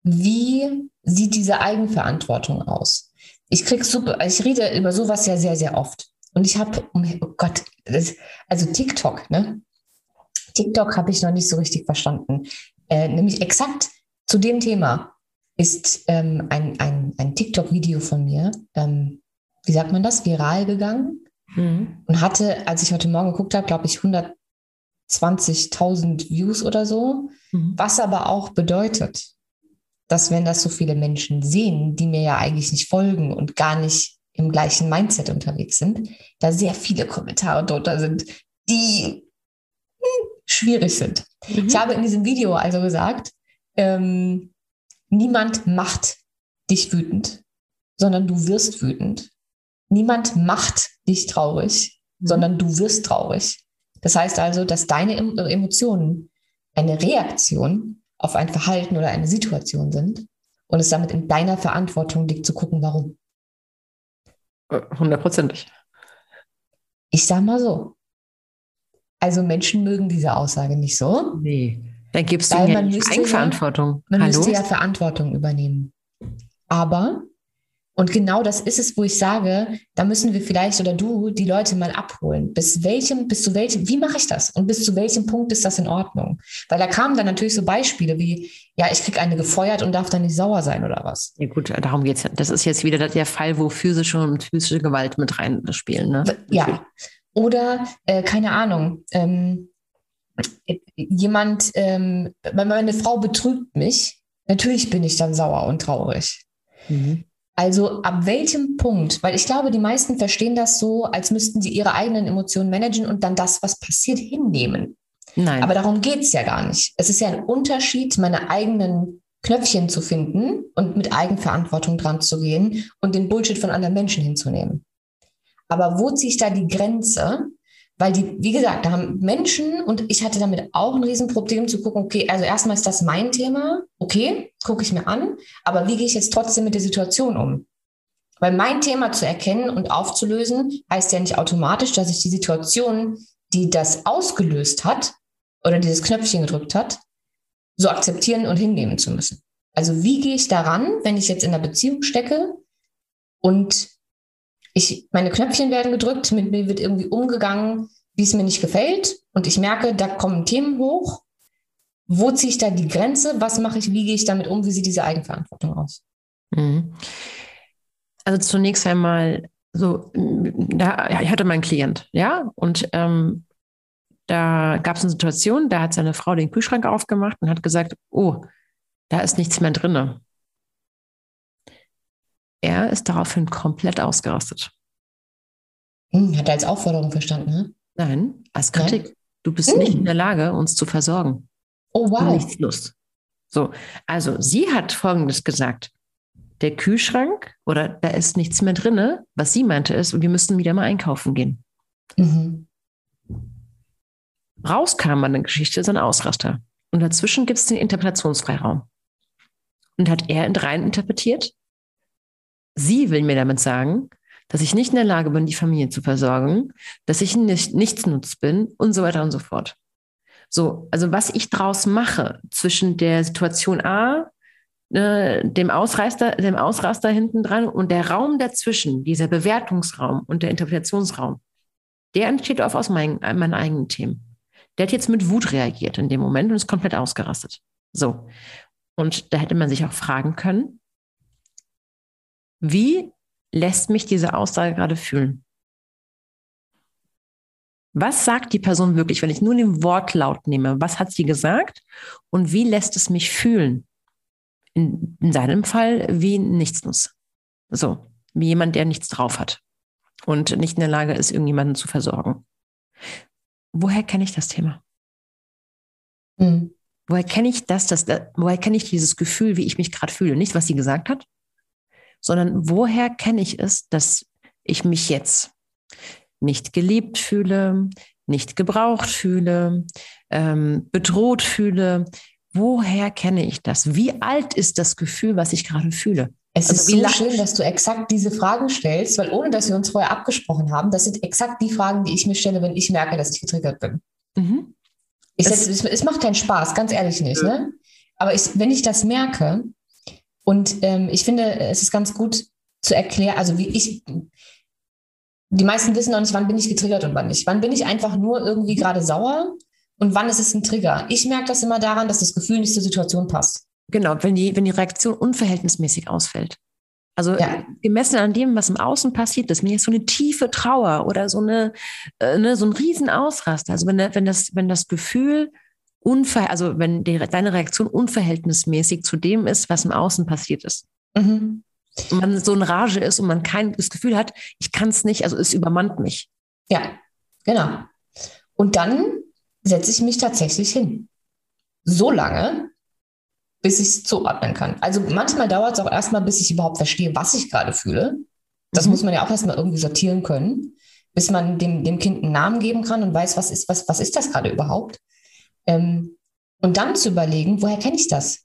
Wie sieht diese Eigenverantwortung aus? Ich krieg super, ich rede über sowas ja sehr, sehr oft. Und ich habe, oh Gott, das, also TikTok, ne? TikTok habe ich noch nicht so richtig verstanden. Äh, nämlich exakt zu dem Thema ist ähm, ein, ein, ein TikTok-Video von mir, ähm, wie sagt man das, viral gegangen mhm. und hatte, als ich heute Morgen geguckt habe, glaube ich, 120.000 Views oder so, mhm. was aber auch bedeutet, dass wenn das so viele Menschen sehen, die mir ja eigentlich nicht folgen und gar nicht im gleichen Mindset unterwegs sind, da sehr viele Kommentare drunter sind, die schwierig sind. Mhm. Ich habe in diesem Video also gesagt, ähm, niemand macht dich wütend, sondern du wirst wütend. Niemand macht dich traurig, mhm. sondern du wirst traurig. Das heißt also, dass deine Emotionen eine Reaktion auf ein Verhalten oder eine Situation sind und es damit in deiner Verantwortung liegt zu gucken, warum. Hundertprozentig. Ich sag mal so. Also Menschen mögen diese Aussage nicht so. Nee. Dann gibst du ja Eigenverantwortung. Ja, man Hallo? müsste ja Verantwortung übernehmen. Aber, und genau das ist es, wo ich sage, da müssen wir vielleicht oder du die Leute mal abholen. Bis welchem, bis zu welchem, wie mache ich das? Und bis zu welchem Punkt ist das in Ordnung? Weil da kamen dann natürlich so Beispiele wie, ja, ich kriege eine gefeuert und darf dann nicht sauer sein oder was. Ja gut, darum geht es ja. Das ist jetzt wieder der Fall, wo physische und physische Gewalt mit reinspielen. Ne? Ja. Oder, äh, keine Ahnung, ähm, jemand, ähm, meine Frau betrügt mich, natürlich bin ich dann sauer und traurig. Mhm. Also ab welchem Punkt, weil ich glaube, die meisten verstehen das so, als müssten sie ihre eigenen Emotionen managen und dann das, was passiert, hinnehmen. Nein. Aber darum geht es ja gar nicht. Es ist ja ein Unterschied, meine eigenen Knöpfchen zu finden und mit Eigenverantwortung dran zu gehen und den Bullshit von anderen Menschen hinzunehmen. Aber wo ziehe ich da die Grenze? Weil die, wie gesagt, da haben Menschen und ich hatte damit auch ein Riesenproblem zu gucken, okay, also erstmal ist das mein Thema, okay, gucke ich mir an, aber wie gehe ich jetzt trotzdem mit der Situation um? Weil mein Thema zu erkennen und aufzulösen, heißt ja nicht automatisch, dass ich die Situation, die das ausgelöst hat oder dieses Knöpfchen gedrückt hat, so akzeptieren und hinnehmen zu müssen. Also wie gehe ich daran, wenn ich jetzt in einer Beziehung stecke und ich, meine Knöpfchen werden gedrückt, mit mir wird irgendwie umgegangen, wie es mir nicht gefällt. Und ich merke, da kommen Themen hoch. Wo ziehe ich da die Grenze? Was mache ich? Wie gehe ich damit um? Wie sieht diese Eigenverantwortung aus? Mhm. Also zunächst einmal so, da, ich hatte meinen Klient, ja, und ähm, da gab es eine Situation, da hat seine Frau den Kühlschrank aufgemacht und hat gesagt, oh, da ist nichts mehr drin. Er ist daraufhin komplett ausgerastet. Hm, hat er als Aufforderung verstanden, ne? Nein, als Kritik. Nein? Du bist hm. nicht in der Lage, uns zu versorgen. Oh, wow. Nichts Lust. So, also sie hat Folgendes gesagt. Der Kühlschrank oder da ist nichts mehr drin. Was sie meinte ist, wir müssten wieder mal einkaufen gehen. Mhm. Rauskam an der Geschichte so ein Ausraster. Und dazwischen gibt es den Interpretationsfreiraum. Und hat er rein interpretiert, Sie will mir damit sagen, dass ich nicht in der Lage bin, die Familie zu versorgen, dass ich nicht nichtsnutz bin und so weiter und so fort. So, also was ich draus mache zwischen der Situation A, äh, dem Ausraster, dem Ausraster hinten dran und der Raum dazwischen, dieser Bewertungsraum und der Interpretationsraum, der entsteht oft aus meinen, meinen eigenen Themen. Der hat jetzt mit Wut reagiert in dem Moment und ist komplett ausgerastet. So. Und da hätte man sich auch fragen können, wie lässt mich diese Aussage gerade fühlen? Was sagt die Person wirklich, wenn ich nur den Wortlaut nehme? Was hat sie gesagt und wie lässt es mich fühlen? In, in seinem Fall wie Nichtsnuss. So, wie jemand, der nichts drauf hat und nicht in der Lage ist, irgendjemanden zu versorgen. Woher kenne ich das Thema? Mhm. Woher kenne ich das, das, woher kenne ich dieses Gefühl, wie ich mich gerade fühle? Nicht, was sie gesagt hat, sondern woher kenne ich es, dass ich mich jetzt nicht geliebt fühle, nicht gebraucht fühle, ähm, bedroht fühle. woher kenne ich das? Wie alt ist das Gefühl, was ich gerade fühle? Es also ist so schön, dass du exakt diese Fragen stellst, weil ohne dass wir uns vorher abgesprochen haben, das sind exakt die Fragen, die ich mir stelle, wenn ich merke, dass ich getriggert bin. Mhm. Ich setz, es, es, macht keinen Spaß, ganz ehrlich nicht. Ja. Ne? Aber ich, wenn ich das merke, und ähm, ich finde, es ist ganz gut zu erklären, also wie ich, die meisten wissen noch nicht, wann bin ich getriggert und wann nicht. Wann bin ich einfach nur irgendwie gerade sauer und wann ist es ein Trigger? Ich merke das immer daran, dass das Gefühl nicht zur Situation passt. Genau, wenn die, wenn die Reaktion unverhältnismäßig ausfällt. Also ja. gemessen an dem, was im Außen passiert ist, wenn jetzt so eine tiefe Trauer oder so eine, äh, ne, so ein Riesenausraster, also wenn, wenn, das, wenn das Gefühl unver also wenn die, deine Reaktion unverhältnismäßig zu dem ist, was im Außen passiert ist. Mhm. Und man so in Rage ist und man kein das Gefühl hat, ich kann es nicht, also es übermannt mich. Ja, genau. Und dann setze ich mich tatsächlich hin. So lange, bis ich es zuordnen kann. Also manchmal dauert es auch erstmal, bis ich überhaupt verstehe, was ich gerade fühle. Das mhm. muss man ja auch erstmal irgendwie sortieren können, bis man dem, dem Kind einen Namen geben kann und weiß, was ist, was, was ist das gerade überhaupt. Ähm, und dann zu überlegen, woher kenne ich das?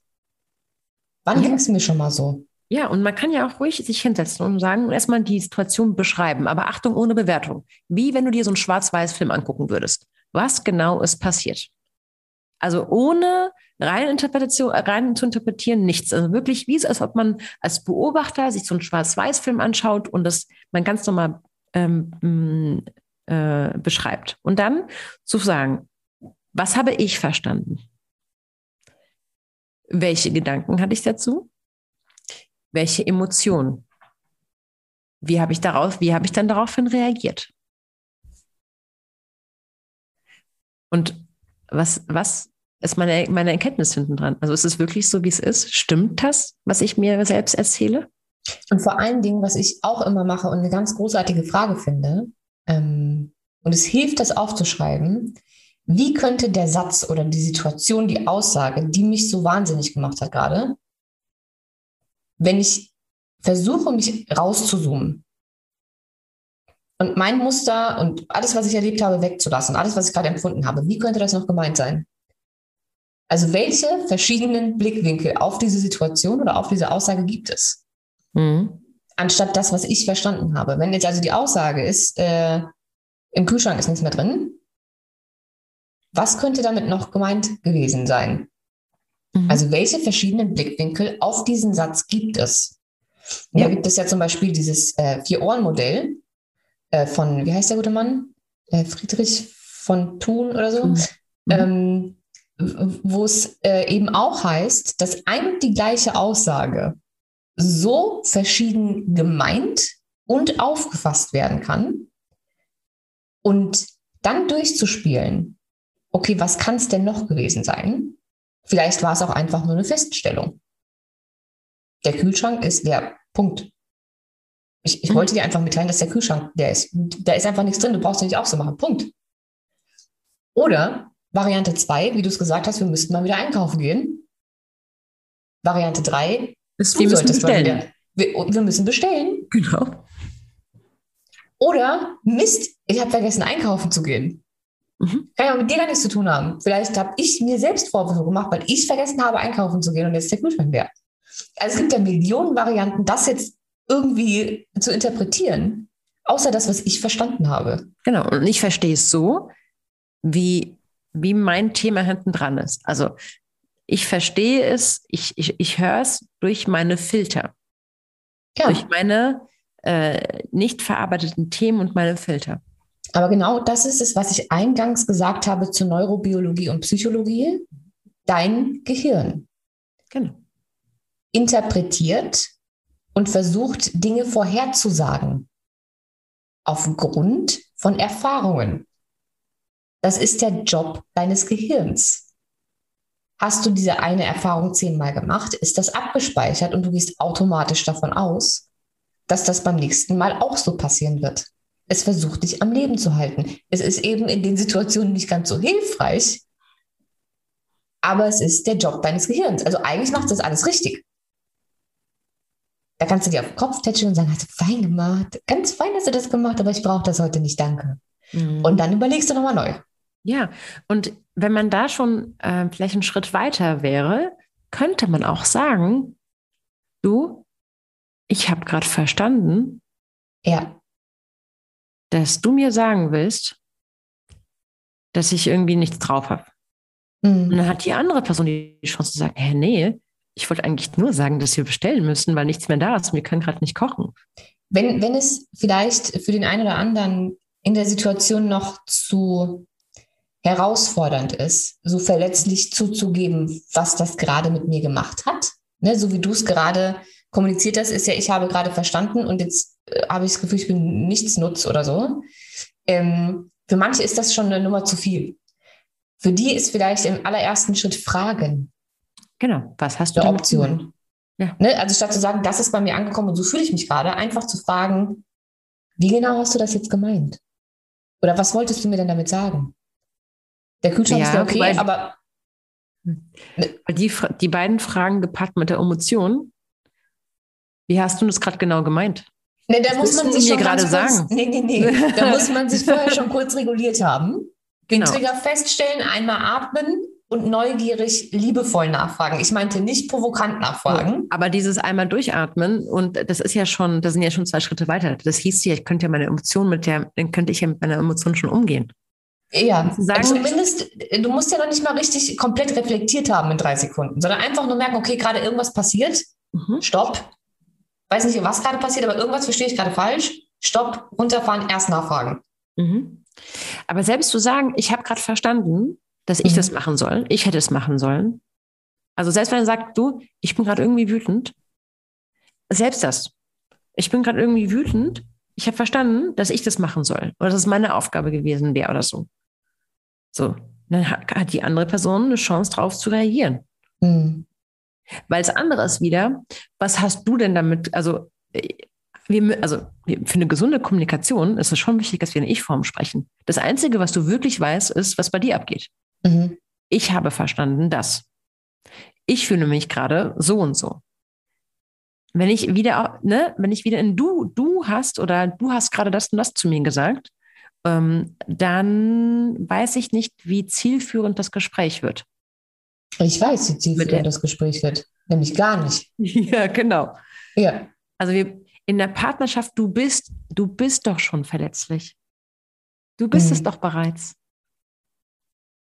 Wann ging es mir schon mal so? Ja, und man kann ja auch ruhig sich hinsetzen und sagen, erstmal die Situation beschreiben, aber Achtung ohne Bewertung. Wie wenn du dir so einen Schwarz-Weiß-Film angucken würdest. Was genau ist passiert? Also ohne rein, Interpretation, äh, rein zu interpretieren, nichts. Also wirklich wie es, als ob man als Beobachter sich so einen Schwarz-Weiß-Film anschaut und das man ganz normal ähm, äh, beschreibt. Und dann zu sagen, was habe ich verstanden? Welche Gedanken hatte ich dazu? Welche Emotionen? Wie habe ich darauf, wie habe ich dann daraufhin reagiert? Und was, was ist meine, meine Erkenntnis hinten dran? Also ist es wirklich so, wie es ist? Stimmt das, was ich mir selbst erzähle? Und vor allen Dingen, was ich auch immer mache und eine ganz großartige Frage finde, ähm, und es hilft, das aufzuschreiben, wie könnte der Satz oder die Situation, die Aussage, die mich so wahnsinnig gemacht hat gerade, wenn ich versuche, mich rauszuzoomen und mein Muster und alles, was ich erlebt habe, wegzulassen, alles, was ich gerade empfunden habe, wie könnte das noch gemeint sein? Also welche verschiedenen Blickwinkel auf diese Situation oder auf diese Aussage gibt es? Mhm. Anstatt das, was ich verstanden habe. Wenn jetzt also die Aussage ist, äh, im Kühlschrank ist nichts mehr drin, was könnte damit noch gemeint gewesen sein? Mhm. Also welche verschiedenen Blickwinkel auf diesen Satz gibt es? Ja. Da gibt es ja zum Beispiel dieses äh, Vier-Ohren-Modell äh, von, wie heißt der gute Mann? Äh, Friedrich von Thun oder so. Mhm. Ähm, wo es äh, eben auch heißt, dass ein und die gleiche Aussage so verschieden gemeint und aufgefasst werden kann und dann durchzuspielen, okay, was kann es denn noch gewesen sein? Vielleicht war es auch einfach nur eine Feststellung. Der Kühlschrank ist leer. Punkt. Ich, ich mhm. wollte dir einfach mitteilen, dass der Kühlschrank der ist. Da ist einfach nichts drin, du brauchst nicht auch so machen. Punkt. Oder Variante 2, wie du es gesagt hast, wir müssten mal wieder einkaufen gehen. Variante 3, ist, wir müssen bestellen. Wir, wir, müssen bestellen. Genau. Oder Mist, ich habe vergessen, einkaufen zu gehen. Mhm. Kann ja mit dir gar nichts zu tun haben. Vielleicht habe ich mir selbst Vorwürfe gemacht, weil ich vergessen habe, einkaufen zu gehen und jetzt ist der Kühlschrank leer. Also es gibt ja Millionen Varianten, das jetzt irgendwie zu interpretieren, außer das, was ich verstanden habe. Genau, und ich verstehe es so, wie, wie mein Thema hinten dran ist. Also ich verstehe es, ich, ich, ich höre es durch meine Filter. Ja. Durch meine äh, nicht verarbeiteten Themen und meine Filter. Aber genau das ist es, was ich eingangs gesagt habe zu Neurobiologie und Psychologie. Dein Gehirn. Genau. Interpretiert und versucht, Dinge vorherzusagen. Aufgrund von Erfahrungen. Das ist der Job deines Gehirns. Hast du diese eine Erfahrung zehnmal gemacht, ist das abgespeichert und du gehst automatisch davon aus, dass das beim nächsten Mal auch so passieren wird es versucht dich am Leben zu halten. Es ist eben in den Situationen nicht ganz so hilfreich, aber es ist der Job deines Gehirns. Also eigentlich macht das alles richtig. Da kannst du dir auf den Kopf tätscheln und sagen, hast du fein gemacht, ganz fein hast du das gemacht, aber ich brauche das heute nicht, danke. Mhm. Und dann überlegst du nochmal neu. Ja, und wenn man da schon äh, vielleicht einen Schritt weiter wäre, könnte man auch sagen, du, ich habe gerade verstanden, ja. Dass du mir sagen willst, dass ich irgendwie nichts drauf habe. Mhm. Und dann hat die andere Person die Chance zu sagen, hä, nee, ich wollte eigentlich nur sagen, dass wir bestellen müssen, weil nichts mehr da ist. Wir können gerade nicht kochen. Wenn, wenn es vielleicht für den einen oder anderen in der Situation noch zu herausfordernd ist, so verletzlich zuzugeben, was das gerade mit mir gemacht hat. Ne, so wie du es gerade kommuniziert hast, ist ja, ich habe gerade verstanden und jetzt habe ich das Gefühl, ich bin nichts nutz oder so. Ähm, für manche ist das schon eine Nummer zu viel. Für die ist vielleicht im allerersten Schritt Fragen. Genau, was hast du eine Option? Ja. Ne, also statt zu sagen, das ist bei mir angekommen und so fühle ich mich gerade, einfach zu fragen, wie genau hast du das jetzt gemeint? Oder was wolltest du mir denn damit sagen? Der Kühlschrank ja, ist ja okay, wobei, aber. Die, die beiden Fragen gepackt mit der Emotion. Wie hast du das gerade genau gemeint? Nee, da muss man sich schon gerade sagen. Nee, nee, nee. Da muss man sich vorher schon kurz reguliert haben. Den genau. Trigger feststellen, einmal atmen und neugierig, liebevoll nachfragen. Ich meinte nicht provokant nachfragen. Aber dieses einmal durchatmen und das ist ja schon, das sind ja schon zwei Schritte weiter. Das hieß ja, ich könnte ja meine Emotion mit der, dann könnte ich ja mit meiner Emotion schon umgehen. Ja, sagen, zumindest, du musst ja noch nicht mal richtig komplett reflektiert haben in drei Sekunden, sondern einfach nur merken, okay, gerade irgendwas passiert, mhm. stopp. Weiß nicht, was gerade passiert, aber irgendwas verstehe ich gerade falsch. Stopp, runterfahren, erst nachfragen. Mhm. Aber selbst zu sagen, ich habe gerade verstanden, dass ich mhm. das machen soll, ich hätte es machen sollen. Also selbst wenn er sagt, du, ich bin gerade irgendwie wütend, selbst das. Ich bin gerade irgendwie wütend, ich habe verstanden, dass ich das machen soll oder dass es meine Aufgabe gewesen wäre oder so. So, dann hat, die andere Person eine Chance drauf zu reagieren. Mhm. Weil das andere ist wieder, was hast du denn damit, also, äh, wir, also für eine gesunde Kommunikation ist es schon wichtig, dass wir in Ich-Form sprechen. Das Einzige, was du wirklich weißt, ist, was bei dir abgeht. Mhm. Ich habe verstanden, dass. Ich fühle mich gerade so und so. Wenn ich wieder, ne, wenn ich wieder in du, du hast oder du hast gerade das und das zu mir gesagt, ähm, dann weiß ich nicht, wie zielführend das Gespräch wird. Ich weiß, wie zielführend das Gespräch wird. Nämlich gar nicht. Ja, genau. Ja. Also wir, in der Partnerschaft, du bist, du bist doch schon verletzlich. Du bist mhm. es doch bereits.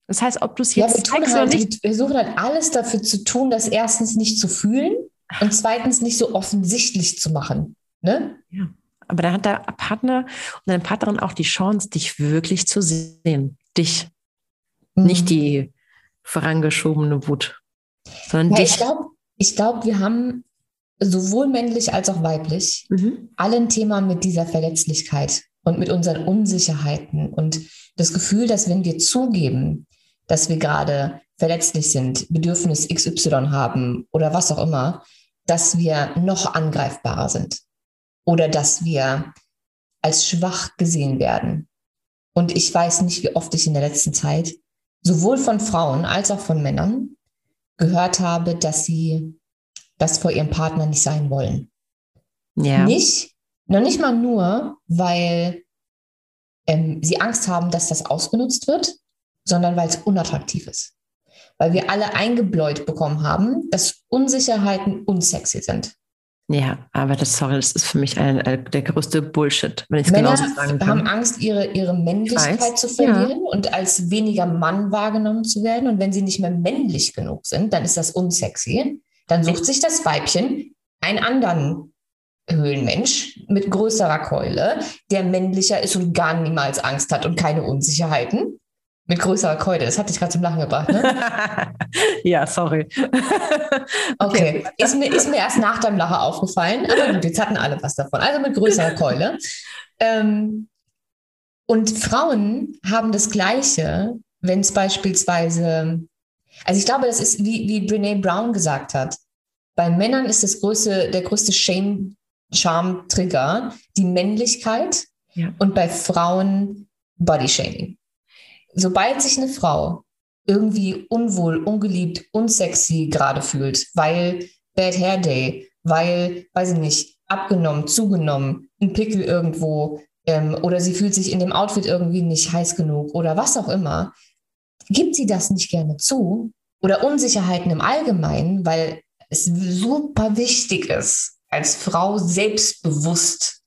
Das heißt, ob du es jetzt ja, wir, tun halt, nicht wir versuchen halt alles dafür zu tun, das erstens nicht zu fühlen und zweitens nicht so offensichtlich zu machen. Ne? Ja. Aber da hat der Partner und deine Partnerin auch die Chance, dich wirklich zu sehen. Dich. Mhm. Nicht die vorangeschobene Wut, sondern ja, dich. Ich glaube, glaub, wir haben sowohl männlich als auch weiblich mhm. alle ein Thema mit dieser Verletzlichkeit und mit unseren Unsicherheiten und das Gefühl, dass wenn wir zugeben, dass wir gerade verletzlich sind, Bedürfnis XY haben oder was auch immer, dass wir noch angreifbarer sind oder dass wir als schwach gesehen werden. Und ich weiß nicht, wie oft ich in der letzten Zeit sowohl von Frauen als auch von Männern gehört habe, dass sie das vor ihrem Partner nicht sein wollen. Ja. Nicht, noch nicht mal nur, weil ähm, sie Angst haben, dass das ausgenutzt wird, sondern weil es unattraktiv ist. Weil wir alle eingebläut bekommen haben, dass Unsicherheiten unsexy sind. Ja, aber das, sorry, das ist für mich ein, ein, der größte Bullshit, wenn ich es genauso sagen kann. haben Angst, ihre, ihre Männlichkeit zu verlieren ja. und als weniger Mann wahrgenommen zu werden. Und wenn sie nicht mehr männlich genug sind, dann ist das unsexy. Dann sucht sich das Weibchen einen anderen Höhlenmensch mit größerer Keule, der männlicher ist und gar niemals Angst hat und keine Unsicherheiten. Mit größerer Keule. Das hat dich gerade zum Lachen gebracht, ne? ja, sorry. okay. Ist mir, ist mir erst nach deinem Lacher aufgefallen. Aber gut, jetzt hatten alle was davon. Also mit größerer Keule. Ähm, und Frauen haben das Gleiche, wenn es beispielsweise, also ich glaube, das ist, wie, wie Brene Brown gesagt hat, bei Männern ist das größte, der größte Shame, Charm-Trigger die Männlichkeit ja. und bei Frauen Body Shaming sobald sich eine Frau irgendwie unwohl, ungeliebt, unsexy gerade fühlt, weil Bad Hair Day, weil, weiß ich nicht, abgenommen, zugenommen, ein Pickel irgendwo, ähm, oder sie fühlt sich in dem Outfit irgendwie nicht heiß genug oder was auch immer, gibt sie das nicht gerne zu oder Unsicherheiten im Allgemeinen, weil es super wichtig ist, als Frau selbstbewusst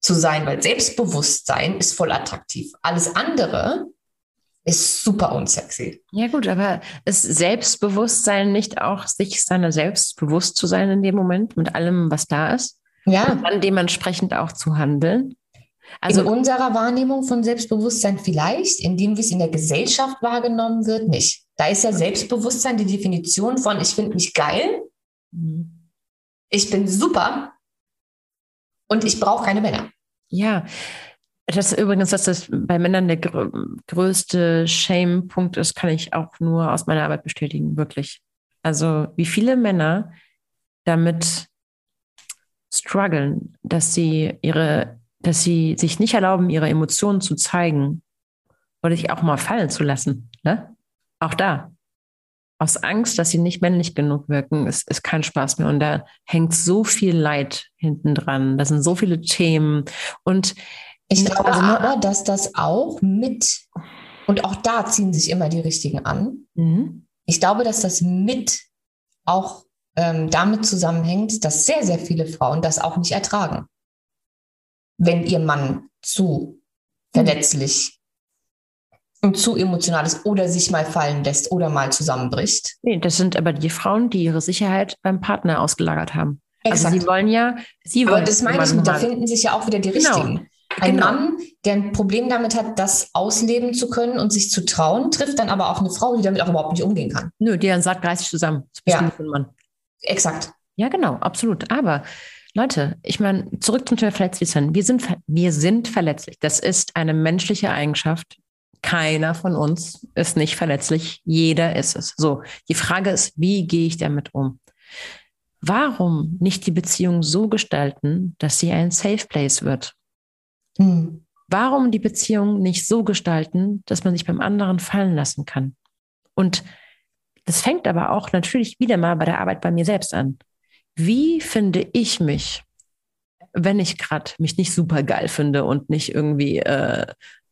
zu sein, weil Selbstbewusstsein ist voll attraktiv. Alles andere ist super unsexy. Ja gut, aber ist Selbstbewusstsein nicht auch, sich seiner selbst bewusst zu sein in dem Moment mit allem, was da ist? Ja. Und dann dementsprechend auch zu handeln? Also in unserer Wahrnehmung von Selbstbewusstsein vielleicht, indem wie es in der Gesellschaft wahrgenommen wird, nicht. Da ist ja Selbstbewusstsein die Definition von, ich finde mich geil, mhm. ich bin super und ich brauche keine Männer. Ja, das ist übrigens, dass das bei Männern der gr größte Shame-Punkt ist, kann ich auch nur aus meiner Arbeit bestätigen, wirklich. Also wie viele Männer damit strugglen, dass sie ihre, dass sie sich nicht erlauben, ihre Emotionen zu zeigen oder sich auch mal fallen zu lassen. Ne? Auch da. Aus Angst, dass sie nicht männlich genug wirken, ist, ist kein Spaß mehr. Und da hängt so viel Leid hinten dran. Da sind so viele Themen. Und ich glaube also, aber, dass das auch mit, und auch da ziehen sich immer die richtigen an. Mhm. Ich glaube, dass das mit auch ähm, damit zusammenhängt, dass sehr, sehr viele Frauen das auch nicht ertragen. Wenn ihr Mann zu verletzlich und zu emotional ist oder sich mal fallen lässt oder mal zusammenbricht. Nee, das sind aber die Frauen, die ihre Sicherheit beim Partner ausgelagert haben. Exakt. Also sie wollen ja, sie wollen. Aber das meine ich, da finden sich ja auch wieder die genau. richtigen. Ein genau. Mann, der ein Problem damit hat, das ausleben zu können und sich zu trauen, trifft dann aber auch eine Frau, die damit auch überhaupt nicht umgehen kann. Nö, die dann sagt, reiß dich zusammen. Das ja. ein Mann. Exakt. Ja, genau, absolut. Aber Leute, ich meine, zurück zum Thema Verletzlichsein. Wir sind, wir sind verletzlich. Das ist eine menschliche Eigenschaft. Keiner von uns ist nicht verletzlich. Jeder ist es. So, die Frage ist, wie gehe ich damit um? Warum nicht die Beziehung so gestalten, dass sie ein Safe Place wird? Mhm. Warum die Beziehung nicht so gestalten, dass man sich beim anderen fallen lassen kann? Und das fängt aber auch natürlich wieder mal bei der Arbeit bei mir selbst an. Wie finde ich mich, wenn ich gerade mich nicht super geil finde und nicht irgendwie äh,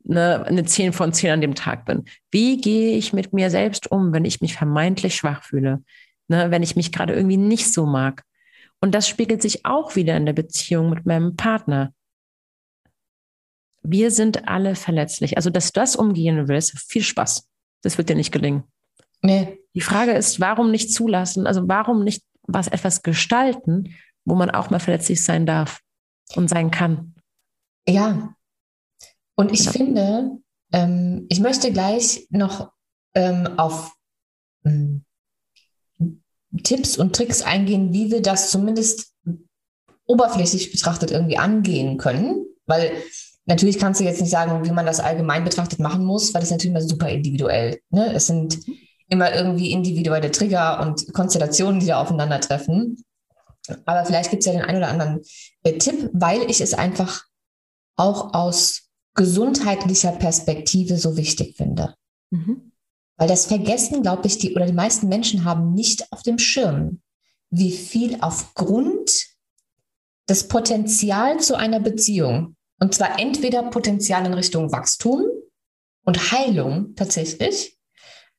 eine, eine 10 von 10 an dem Tag bin? Wie gehe ich mit mir selbst um, wenn ich mich vermeintlich schwach fühle? Ne, wenn ich mich gerade irgendwie nicht so mag? Und das spiegelt sich auch wieder in der Beziehung mit meinem Partner wir sind alle verletzlich. Also, dass du das umgehen willst, viel Spaß. Das wird dir nicht gelingen. Nee. Die Frage ist, warum nicht zulassen? Also, warum nicht was etwas gestalten, wo man auch mal verletzlich sein darf und sein kann? Ja. Und ich ja. finde, ähm, ich möchte gleich noch ähm, auf ähm, Tipps und Tricks eingehen, wie wir das zumindest oberflächlich betrachtet irgendwie angehen können, weil Natürlich kannst du jetzt nicht sagen, wie man das allgemein betrachtet machen muss, weil das ist natürlich immer super individuell. Ne? Es sind immer irgendwie individuelle Trigger und Konstellationen, die da aufeinandertreffen. Aber vielleicht gibt es ja den einen oder anderen äh, Tipp, weil ich es einfach auch aus gesundheitlicher Perspektive so wichtig finde. Mhm. Weil das vergessen, glaube ich, die oder die meisten Menschen haben nicht auf dem Schirm, wie viel aufgrund des Potenzials zu einer Beziehung und zwar entweder Potenzial in Richtung Wachstum und Heilung tatsächlich,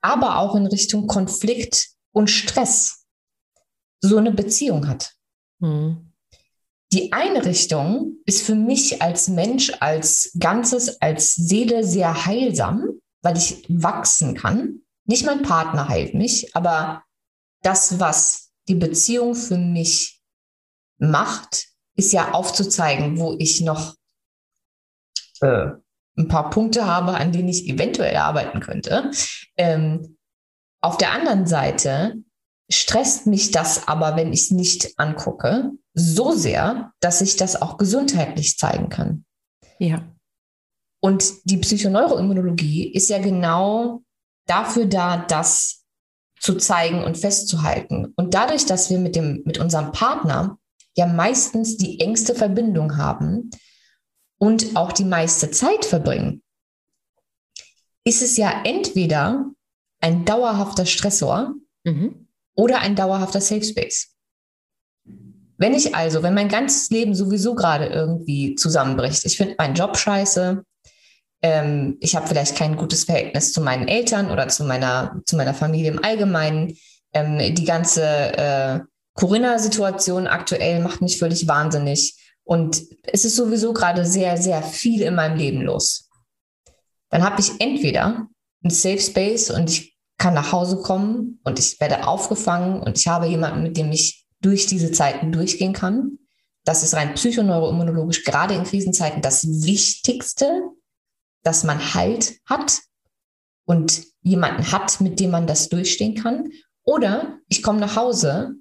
aber auch in Richtung Konflikt und Stress so eine Beziehung hat. Mhm. Die eine Richtung ist für mich als Mensch, als Ganzes, als Seele sehr heilsam, weil ich wachsen kann. Nicht mein Partner heilt mich, aber das, was die Beziehung für mich macht, ist ja aufzuzeigen, wo ich noch äh, ein paar Punkte habe, an denen ich eventuell arbeiten könnte. Ähm, auf der anderen Seite stresst mich das aber, wenn ich es nicht angucke, so sehr, dass ich das auch gesundheitlich zeigen kann. Ja. Und die Psychoneuroimmunologie ist ja genau dafür da, das zu zeigen und festzuhalten. Und dadurch, dass wir mit, dem, mit unserem Partner ja meistens die engste Verbindung haben, und auch die meiste Zeit verbringen, ist es ja entweder ein dauerhafter Stressor mhm. oder ein dauerhafter Safe Space. Wenn ich also, wenn mein ganzes Leben sowieso gerade irgendwie zusammenbricht, ich finde meinen Job scheiße, ähm, ich habe vielleicht kein gutes Verhältnis zu meinen Eltern oder zu meiner, zu meiner Familie im Allgemeinen, ähm, die ganze äh, Corinna-Situation aktuell macht mich völlig wahnsinnig und es ist sowieso gerade sehr, sehr viel in meinem Leben los. Dann habe ich entweder einen Safe Space und ich kann nach Hause kommen und ich werde aufgefangen und ich habe jemanden, mit dem ich durch diese Zeiten durchgehen kann. Das ist rein psychoneuroimmunologisch gerade in Krisenzeiten das Wichtigste, dass man Halt hat und jemanden hat, mit dem man das durchstehen kann. Oder ich komme nach Hause,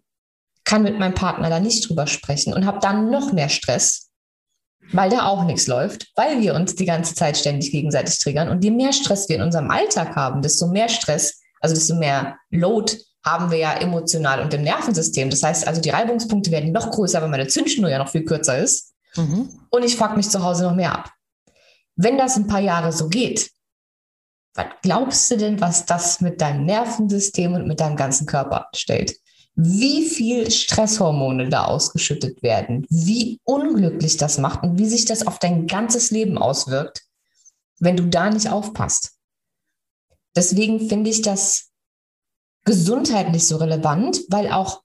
kann mit meinem Partner da nicht drüber sprechen und habe dann noch mehr Stress, weil da auch nichts läuft, weil wir uns die ganze Zeit ständig gegenseitig triggern. Und je mehr Stress wir in unserem Alltag haben, desto mehr Stress, also desto mehr Load haben wir ja emotional und im Nervensystem. Das heißt also, die Reibungspunkte werden noch größer, weil meine Zündschnur ja noch viel kürzer ist. Mhm. Und ich fuck mich zu Hause noch mehr ab. Wenn das ein paar Jahre so geht, was glaubst du denn, was das mit deinem Nervensystem und mit deinem ganzen Körper stellt? Wie viel Stresshormone da ausgeschüttet werden, wie unglücklich das macht und wie sich das auf dein ganzes Leben auswirkt, wenn du da nicht aufpasst. Deswegen finde ich das gesundheitlich so relevant, weil auch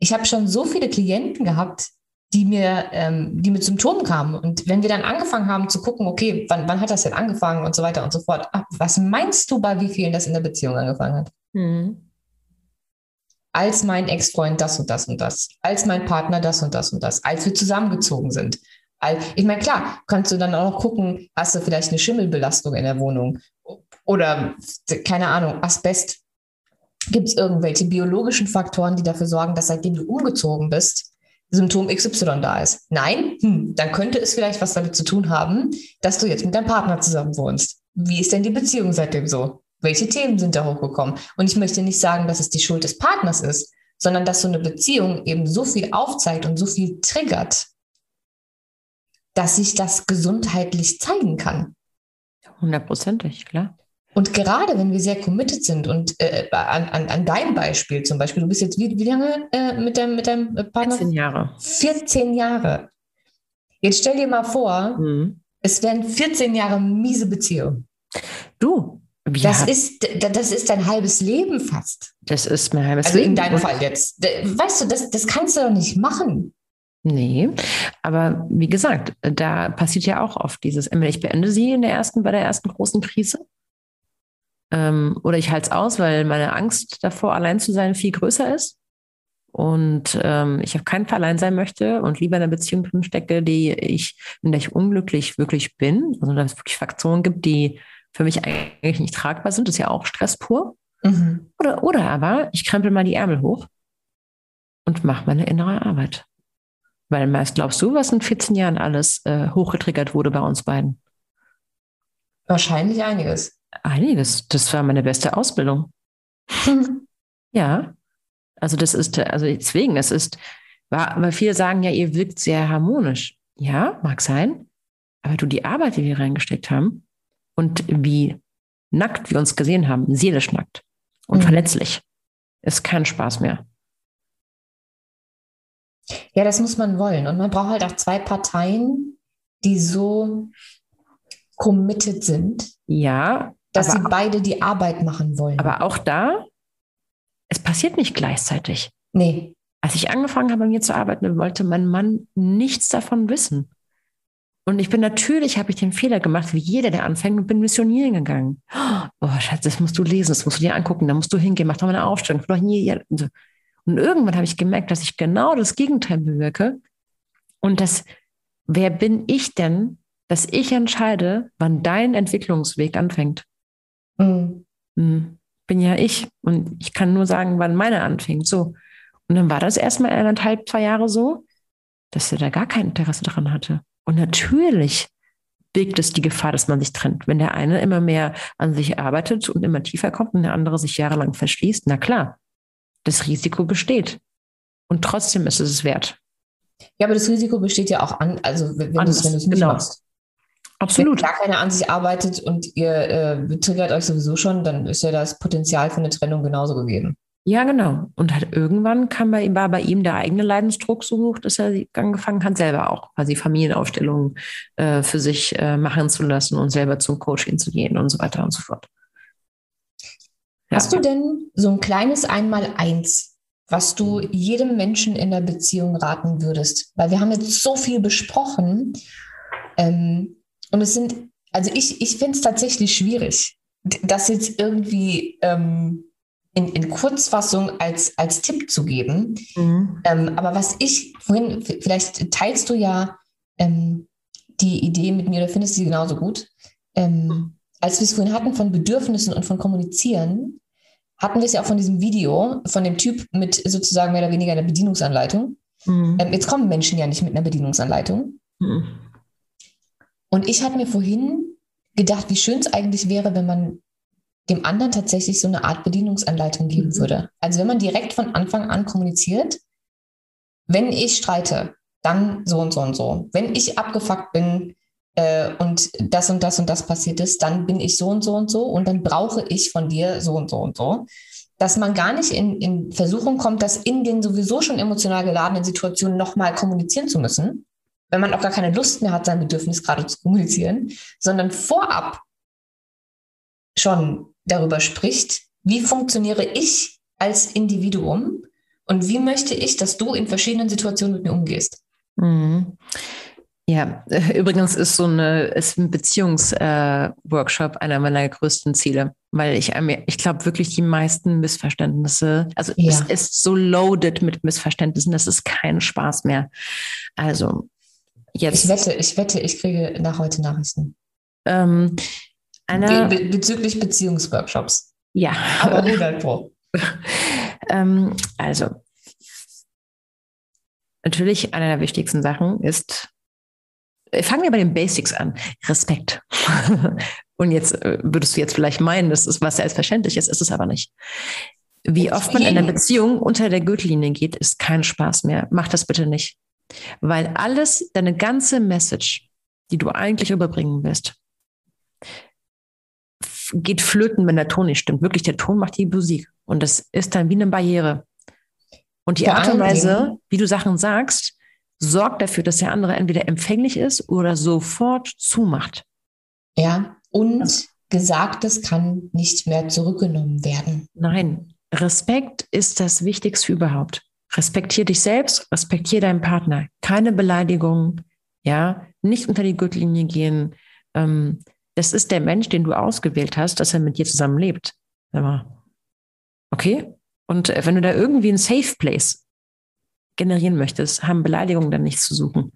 ich habe schon so viele Klienten gehabt, die mir, ähm, die mit Symptomen kamen. Und wenn wir dann angefangen haben zu gucken, okay, wann, wann hat das denn angefangen und so weiter und so fort, ach, was meinst du, bei wie vielen das in der Beziehung angefangen hat? Mhm. Als mein Ex-Freund das und das und das, als mein Partner das und das und das, als wir zusammengezogen sind. Ich meine, klar, kannst du dann auch noch gucken, hast du vielleicht eine Schimmelbelastung in der Wohnung oder keine Ahnung, Asbest Gibt es irgendwelche biologischen Faktoren, die dafür sorgen, dass seitdem du umgezogen bist, Symptom XY da ist? Nein? Hm, dann könnte es vielleicht was damit zu tun haben, dass du jetzt mit deinem Partner zusammen wohnst. Wie ist denn die Beziehung seitdem so? Welche Themen sind da hochgekommen? Und ich möchte nicht sagen, dass es die Schuld des Partners ist, sondern dass so eine Beziehung eben so viel aufzeigt und so viel triggert, dass sich das gesundheitlich zeigen kann. Hundertprozentig, klar. Und gerade wenn wir sehr committed sind und äh, an, an, an deinem Beispiel zum Beispiel, du bist jetzt wie, wie lange äh, mit, deinem, mit deinem Partner? 14 Jahre. 14 Jahre. Jetzt stell dir mal vor, mhm. es wären 14 Jahre miese Beziehung. Du, das ist, das ist dein halbes Leben fast. Das ist mein halbes also Leben. Also in deinem Fall jetzt. Weißt du, das, das kannst du doch nicht machen. Nee, aber wie gesagt, da passiert ja auch oft dieses, ich beende sie in der ersten, bei der ersten großen Krise ähm, oder ich halte es aus, weil meine Angst davor, allein zu sein, viel größer ist. Und ähm, ich auf keinen Fall allein sein möchte und lieber in einer Beziehung drin stecke, die ich, in der ich unglücklich wirklich bin. Also dass es wirklich Faktoren gibt, die für mich eigentlich nicht tragbar sind. Das ist ja auch Stress pur. Mhm. Oder, oder aber ich krempel mal die Ärmel hoch und mache meine innere Arbeit. Weil meist glaubst du, was in 14 Jahren alles äh, hochgetriggert wurde bei uns beiden? Wahrscheinlich einiges. Einiges. Das war meine beste Ausbildung. Ja. Also das ist, also deswegen, es ist, war, weil viele sagen ja, ihr wirkt sehr harmonisch. Ja, mag sein. Aber du, die Arbeit, die wir reingesteckt haben und wie nackt wir uns gesehen haben, seelisch nackt und mhm. verletzlich, ist kein Spaß mehr. Ja, das muss man wollen. Und man braucht halt auch zwei Parteien, die so committed sind. Ja, dass sie beide die Arbeit machen wollen. Aber auch da, es passiert nicht gleichzeitig. Nee. Als ich angefangen habe, bei mir zu arbeiten, wollte mein Mann nichts davon wissen. Und ich bin natürlich, habe ich den Fehler gemacht, wie jeder, der anfängt, und bin missionieren gegangen. Oh, Schatz, das musst du lesen, das musst du dir angucken, da musst du hingehen, mach doch mal eine Aufstellung. Und irgendwann habe ich gemerkt, dass ich genau das Gegenteil bewirke. Und das, wer bin ich denn, dass ich entscheide, wann dein Entwicklungsweg anfängt? Mhm. Mhm. Bin ja ich und ich kann nur sagen, wann meine anfing. So. Und dann war das erstmal eineinhalb, zwei Jahre so, dass er da gar kein Interesse daran hatte. Und natürlich birgt es die Gefahr, dass man sich trennt. Wenn der eine immer mehr an sich arbeitet und immer tiefer kommt und der andere sich jahrelang verschließt, na klar, das Risiko besteht. Und trotzdem ist es es wert. Ja, aber das Risiko besteht ja auch an, also wenn, du es nicht genau. machst. Absolut. Wenn gar keiner an sich arbeitet und ihr äh, triggert euch sowieso schon, dann ist ja das Potenzial für eine Trennung genauso gegeben. Ja, genau. Und halt irgendwann kam bei ihm, war bei ihm der eigene Leidensdruck so hoch, dass er angefangen hat, selber auch quasi Familienaufstellungen äh, für sich äh, machen zu lassen und selber zum Coaching zu gehen und so weiter und so fort. Ja. Hast du denn so ein kleines Einmaleins, was du jedem Menschen in der Beziehung raten würdest? Weil wir haben jetzt so viel besprochen ähm, und es sind, also ich, ich finde es tatsächlich schwierig, das jetzt irgendwie ähm, in, in Kurzfassung als, als Tipp zu geben. Mhm. Ähm, aber was ich vorhin, vielleicht teilst du ja ähm, die Idee mit mir oder findest du sie genauso gut. Ähm, als wir es vorhin hatten von Bedürfnissen und von Kommunizieren, hatten wir es ja auch von diesem Video von dem Typ mit sozusagen mehr oder weniger einer Bedienungsanleitung. Mhm. Ähm, jetzt kommen Menschen ja nicht mit einer Bedienungsanleitung. Mhm. Und ich hatte mir vorhin gedacht, wie schön es eigentlich wäre, wenn man dem anderen tatsächlich so eine Art Bedienungsanleitung geben mhm. würde. Also wenn man direkt von Anfang an kommuniziert, wenn ich streite, dann so und so und so. Wenn ich abgefuckt bin äh, und das und das und das passiert ist, dann bin ich so und so und so und dann brauche ich von dir so und so und so. Dass man gar nicht in, in Versuchung kommt, das in den sowieso schon emotional geladenen Situationen nochmal kommunizieren zu müssen, wenn man auch gar keine Lust mehr hat, sein Bedürfnis gerade zu kommunizieren, sondern vorab schon darüber spricht, wie funktioniere ich als Individuum und wie möchte ich, dass du in verschiedenen Situationen mit mir umgehst. Mhm. Ja, übrigens ist so eine, ist ein Beziehungsworkshop äh, einer meiner größten Ziele, weil ich, ich glaube wirklich die meisten Missverständnisse, also ja. es ist so loaded mit Missverständnissen, das ist kein Spaß mehr. Also jetzt. Ich wette, ich wette, ich kriege nach heute Nachrichten. Ähm, einer, Be bezüglich Beziehungsworkshops. Ja. Aber 100 Pro. ähm, also, natürlich eine der wichtigsten Sachen ist, äh, fangen wir bei den Basics an. Respekt. Und jetzt äh, würdest du jetzt vielleicht meinen, das ist was selbstverständlich ist, ist es aber nicht. Wie oft man in einer Beziehung unter der Gürtellinie geht, ist kein Spaß mehr. Mach das bitte nicht. Weil alles, deine ganze Message, die du eigentlich überbringen willst, geht flöten, wenn der Ton nicht stimmt. Wirklich, der Ton macht die Musik. Und das ist dann wie eine Barriere. Und die Vor Art und Weise, wie du Sachen sagst, sorgt dafür, dass der andere entweder empfänglich ist oder sofort zumacht. Ja, und Gesagtes kann nicht mehr zurückgenommen werden. Nein, Respekt ist das Wichtigste überhaupt. Respektier dich selbst, respektier deinen Partner. Keine Beleidigung, ja, nicht unter die Gürtellinie gehen. Ähm, das ist der Mensch, den du ausgewählt hast, dass er mit dir zusammen lebt. Okay? Und äh, wenn du da irgendwie einen Safe Place generieren möchtest, haben Beleidigungen dann nichts zu suchen.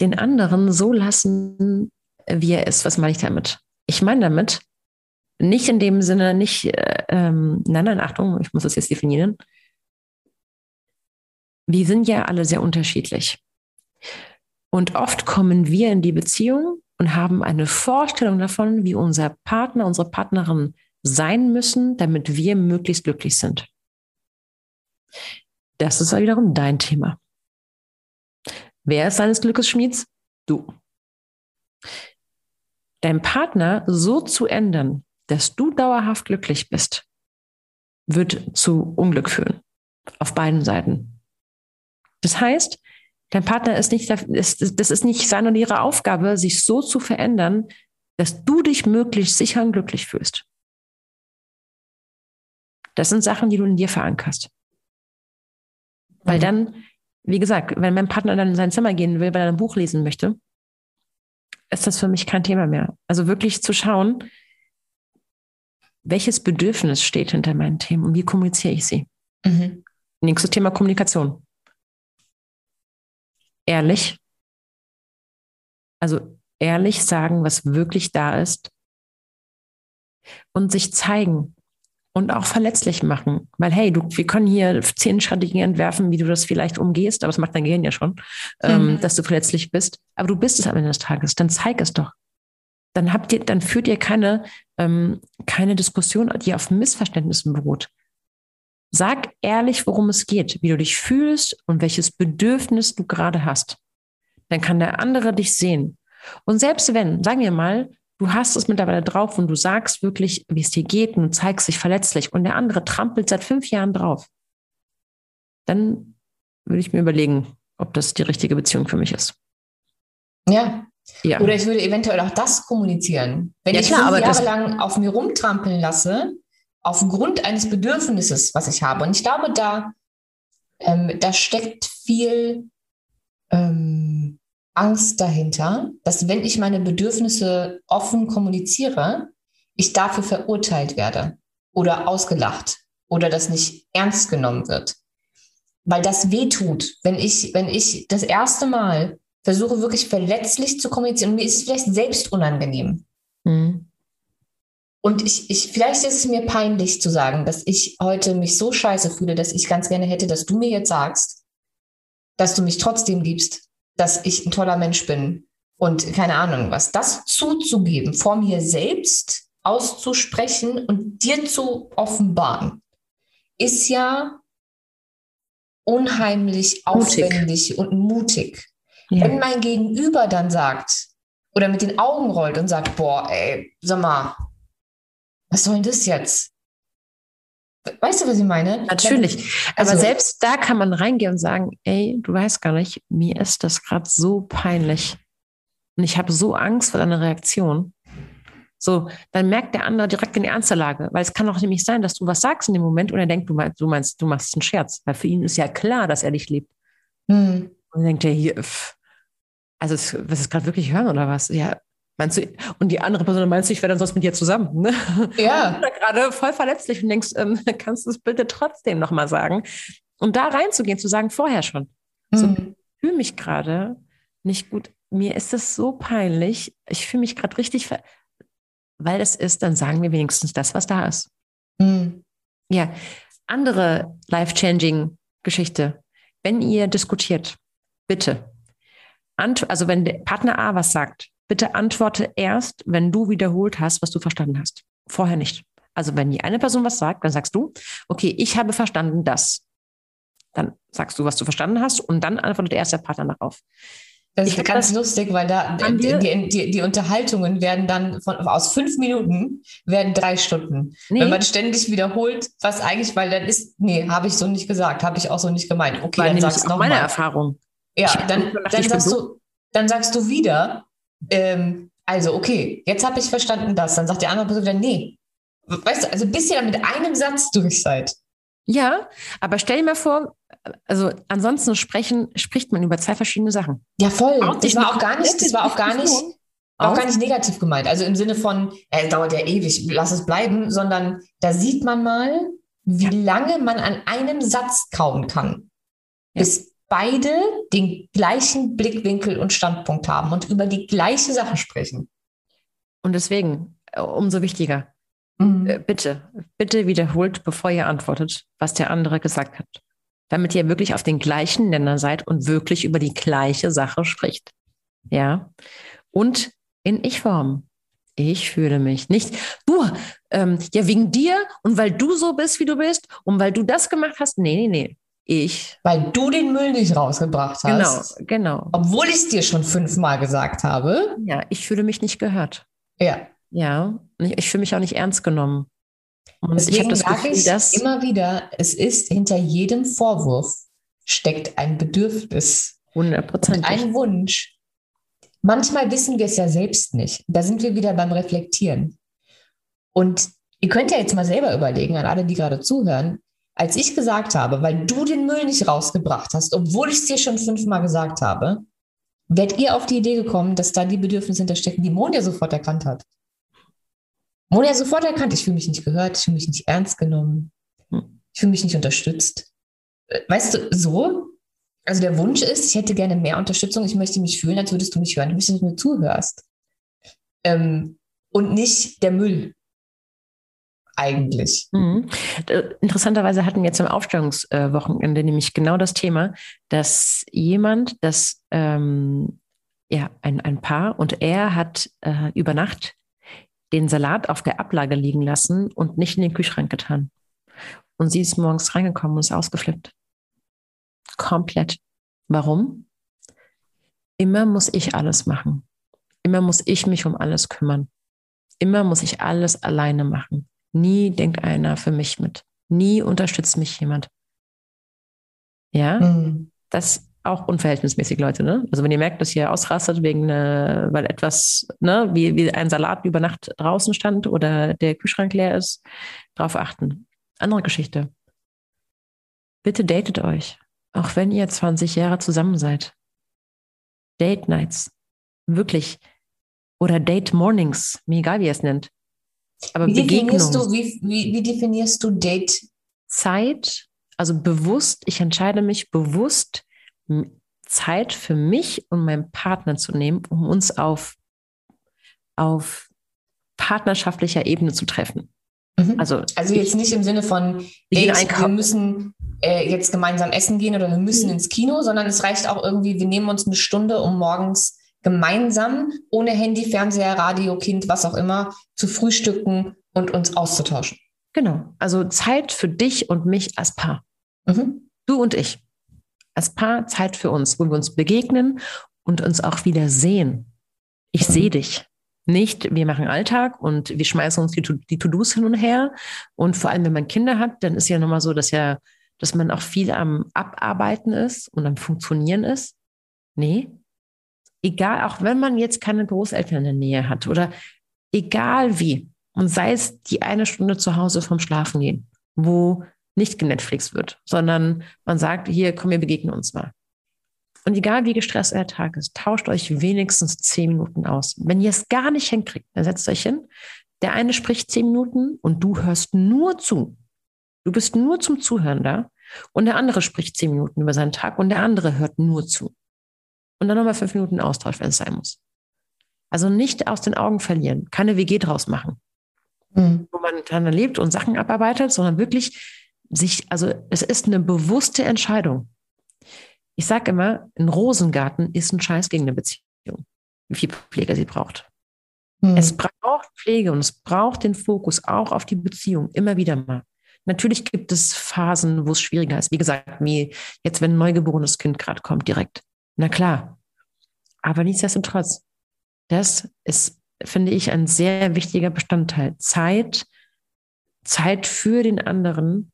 Den anderen so lassen, wie er ist. Was meine ich damit? Ich meine damit, nicht in dem Sinne, nicht, äh, ähm, nein, nein, Achtung, ich muss das jetzt definieren. Wir sind ja alle sehr unterschiedlich. Und oft kommen wir in die Beziehung und haben eine Vorstellung davon, wie unser Partner, unsere Partnerin sein müssen, damit wir möglichst glücklich sind. Das ist wiederum dein Thema. Wer ist seines Glückes Schmieds? Du. Dein Partner so zu ändern, dass du dauerhaft glücklich bist, wird zu Unglück führen. Auf beiden Seiten. Das heißt, Dein Partner ist nicht, das ist nicht seine oder ihre Aufgabe, sich so zu verändern, dass du dich möglichst sicher und glücklich fühlst. Das sind Sachen, die du in dir verankerst. Weil mhm. dann, wie gesagt, wenn mein Partner dann in sein Zimmer gehen will, weil er ein Buch lesen möchte, ist das für mich kein Thema mehr. Also wirklich zu schauen, welches Bedürfnis steht hinter meinen Themen und wie kommuniziere ich sie. Mhm. Nächstes Thema Kommunikation ehrlich. Also ehrlich sagen, was wirklich da ist. Und sich zeigen und auch verletzlich machen. Weil, hey, du, wir können hier zehn Strategien entwerfen, wie du das vielleicht umgehst, aber das macht dein Gehirn ja schon, ähm, mhm. ähm, dass du verletzlich bist. Aber du bist es am Ende des Tages. Dann zeig es doch. Dann habt ihr, dann führt ihr keine, ähm, keine Diskussion, die auf Missverständnissen beruht. Sag ehrlich, worum es geht, wie du dich fühlst und welches Bedürfnis du gerade hast. Dann kann der andere dich sehen. Und selbst wenn, sagen wir mal, du hast es mittlerweile drauf und du sagst wirklich, wie es dir geht und zeigst dich verletzlich und der andere trampelt seit fünf Jahren drauf, dann würde ich mir überlegen, ob das die richtige Beziehung für mich ist. Ja. ja. Oder ich würde eventuell auch das kommunizieren. Wenn ja, ich klar, fünf Jahre lang auf mir rumtrampeln lasse, aufgrund eines Bedürfnisses, was ich habe. Und ich glaube, da, ähm, da steckt viel ähm, Angst dahinter, dass wenn ich meine Bedürfnisse offen kommuniziere, ich dafür verurteilt werde oder ausgelacht oder das nicht ernst genommen wird. Weil das wehtut, wenn ich, wenn ich das erste Mal versuche, wirklich verletzlich zu kommunizieren und mir ist es vielleicht selbst unangenehm. Mhm. Und ich, ich, vielleicht ist es mir peinlich zu sagen, dass ich heute mich so scheiße fühle, dass ich ganz gerne hätte, dass du mir jetzt sagst, dass du mich trotzdem liebst, dass ich ein toller Mensch bin und keine Ahnung was. Das zuzugeben, vor mir selbst auszusprechen und dir zu offenbaren, ist ja unheimlich mutig. aufwendig und mutig. Ja. Wenn mein Gegenüber dann sagt oder mit den Augen rollt und sagt, boah, ey, sag mal, was soll denn das jetzt? Weißt du, was ich meine? Natürlich. Also, Aber selbst da kann man reingehen und sagen, ey, du weißt gar nicht, mir ist das gerade so peinlich. Und ich habe so Angst vor deiner Reaktion. So, dann merkt der andere direkt in die ernste Lage. Weil es kann auch nämlich sein, dass du was sagst in dem Moment und er denkt, du meinst, du meinst, du machst einen Scherz. Weil für ihn ist ja klar, dass er dich liebt. Hm. Und dann denkt er hier, pff, also, was ist gerade wirklich hören oder was? Ja, Meinst du, und die andere Person meinst du, ich wäre dann sonst mit dir zusammen? Ne? Ja. gerade voll verletzlich und denkst, ähm, kannst du es bitte trotzdem nochmal sagen? Und da reinzugehen, zu sagen, vorher schon. Mhm. So, ich fühle mich gerade nicht gut. Mir ist es so peinlich. Ich fühle mich gerade richtig, weil es ist, dann sagen wir wenigstens das, was da ist. Mhm. Ja. Andere life-changing Geschichte. Wenn ihr diskutiert, bitte. Also wenn der Partner A was sagt, bitte antworte erst, wenn du wiederholt hast, was du verstanden hast. Vorher nicht. Also wenn die eine Person was sagt, dann sagst du, okay, ich habe verstanden das. Dann sagst du, was du verstanden hast und dann antwortet erst der Partner darauf. Das ist ganz das, lustig, weil da die, die, die, Unterhaltungen werden dann von, aus fünf Minuten werden drei Stunden. Nee. Wenn man ständig wiederholt, was eigentlich, weil dann ist, nee, habe ich so nicht gesagt, habe ich auch so nicht gemeint. Okay, weil dann sagst du noch meine. Erfahrung. Ja, dann, dann, sagst du, dann sagst du wieder, ähm, also okay, jetzt habe ich verstanden das. Dann sagt die andere Person wieder, nee. Weißt du, also bis ihr dann mit einem Satz durch seid. Ja, aber stell dir mal vor, also ansonsten sprechen, spricht man über zwei verschiedene Sachen. Ja, voll. Das war auch gar nicht, das war auch gar nicht, auch gar nicht negativ gemeint. Also im Sinne von, äh, dauert ja ewig, lass es bleiben, sondern da sieht man mal, wie ja. lange man an einem Satz kauen kann. Ja. Bis beide den gleichen Blickwinkel und Standpunkt haben und über die gleiche Sache sprechen. Und deswegen äh, umso wichtiger. Mhm. Äh, bitte, bitte wiederholt, bevor ihr antwortet, was der andere gesagt hat. Damit ihr wirklich auf den gleichen Nenner seid und wirklich über die gleiche Sache spricht. Ja. Und in Ich-Form. Ich fühle mich nicht. Du, ähm, ja, wegen dir und weil du so bist, wie du bist und weil du das gemacht hast. Nee, nee, nee ich. Weil du den Müll nicht rausgebracht hast. Genau, genau. Obwohl ich es dir schon fünfmal gesagt habe. Ja, ich fühle mich nicht gehört. Ja. Ja, ich, ich fühle mich auch nicht ernst genommen. Und Deswegen ich habe das Gefühl, ich dass immer wieder, es ist hinter jedem Vorwurf steckt ein Bedürfnis. 100 Ein Wunsch. Manchmal wissen wir es ja selbst nicht. Da sind wir wieder beim Reflektieren. Und ihr könnt ja jetzt mal selber überlegen, an alle, die gerade zuhören, als ich gesagt habe, weil du den Müll nicht rausgebracht hast, obwohl ich es dir schon fünfmal gesagt habe, werdet ihr auf die Idee gekommen, dass da die Bedürfnisse hinterstecken, die Monja sofort erkannt hat. Monja sofort erkannt, ich fühle mich nicht gehört, ich fühle mich nicht ernst genommen, ich fühle mich nicht unterstützt. Weißt du, so? Also der Wunsch ist, ich hätte gerne mehr Unterstützung, ich möchte mich fühlen, als würdest du mich hören, ich möchte, dass du mir zuhörst. Ähm, und nicht der Müll, eigentlich. Mhm. Interessanterweise hatten wir zum Aufstellungswochenende nämlich genau das Thema, dass jemand, das ähm, ja ein, ein Paar und er hat äh, über Nacht den Salat auf der Ablage liegen lassen und nicht in den Kühlschrank getan. Und sie ist morgens reingekommen und ist ausgeflippt. Komplett. Warum? Immer muss ich alles machen. Immer muss ich mich um alles kümmern. Immer muss ich alles alleine machen. Nie denkt einer für mich mit. Nie unterstützt mich jemand. Ja, mhm. das auch unverhältnismäßig, Leute. Ne? Also wenn ihr merkt, dass ihr ausrastet wegen, äh, weil etwas, ne, wie, wie ein Salat über Nacht draußen stand oder der Kühlschrank leer ist, darauf achten. Andere Geschichte. Bitte datet euch, auch wenn ihr 20 Jahre zusammen seid. Date Nights, wirklich. Oder Date Mornings, mir egal, wie ihr es nennt. Aber wie definierst, du, wie, wie, wie definierst du Date? Zeit, also bewusst, ich entscheide mich bewusst, Zeit für mich und meinen Partner zu nehmen, um uns auf, auf partnerschaftlicher Ebene zu treffen. Mhm. Also, also jetzt nicht im Sinne von, ey, wir müssen äh, jetzt gemeinsam essen gehen oder wir müssen mhm. ins Kino, sondern es reicht auch irgendwie, wir nehmen uns eine Stunde, um morgens gemeinsam ohne Handy, Fernseher, Radio, Kind, was auch immer, zu frühstücken und uns auszutauschen. Genau. Also Zeit für dich und mich als Paar. Mhm. Du und ich. Als Paar Zeit für uns, wo wir uns begegnen und uns auch wieder sehen. Ich mhm. sehe dich. Nicht, wir machen Alltag und wir schmeißen uns die, die To-Dos hin und her. Und vor allem, wenn man Kinder hat, dann ist ja nochmal so, dass ja, dass man auch viel am Abarbeiten ist und am Funktionieren ist. Nee. Egal, auch wenn man jetzt keine Großeltern in der Nähe hat oder egal wie. Und sei es die eine Stunde zu Hause vom Schlafen gehen, wo nicht genetflix wird, sondern man sagt, hier, komm, wir begegnen uns mal. Und egal wie gestresst euer Tag ist, tauscht euch wenigstens zehn Minuten aus. Wenn ihr es gar nicht hinkriegt, dann setzt euch hin. Der eine spricht zehn Minuten und du hörst nur zu. Du bist nur zum Zuhören da. Und der andere spricht zehn Minuten über seinen Tag und der andere hört nur zu. Und dann nochmal fünf Minuten Austausch, wenn es sein muss. Also nicht aus den Augen verlieren, keine WG draus machen, mhm. wo man dann lebt und Sachen abarbeitet, sondern wirklich sich, also es ist eine bewusste Entscheidung. Ich sage immer, ein Rosengarten ist ein Scheiß gegen eine Beziehung, wie viel Pflege sie braucht. Hm. Es braucht Pflege und es braucht den Fokus auch auf die Beziehung, immer wieder mal. Natürlich gibt es Phasen, wo es schwieriger ist. Wie gesagt, wie jetzt, wenn ein neugeborenes Kind gerade kommt, direkt. Na klar. Aber nichtsdestotrotz, das ist, finde ich, ein sehr wichtiger Bestandteil. Zeit, Zeit für den anderen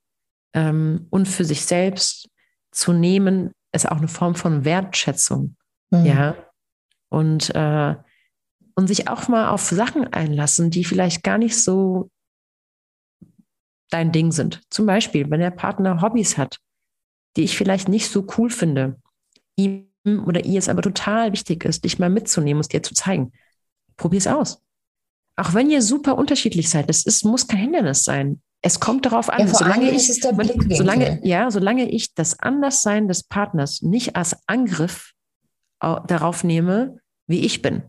ähm, und für sich selbst zu nehmen, ist auch eine Form von Wertschätzung. Mhm. Ja. Und, äh, und sich auch mal auf Sachen einlassen, die vielleicht gar nicht so dein Ding sind. Zum Beispiel, wenn der Partner Hobbys hat, die ich vielleicht nicht so cool finde, ihm oder ihr es aber total wichtig ist, dich mal mitzunehmen und dir zu zeigen. Probier es aus. Auch wenn ihr super unterschiedlich seid, es ist, muss kein Hindernis sein. Es kommt darauf an, ja, solange, ich, solange, ja, solange ich das Anderssein des Partners nicht als Angriff darauf nehme, wie ich bin.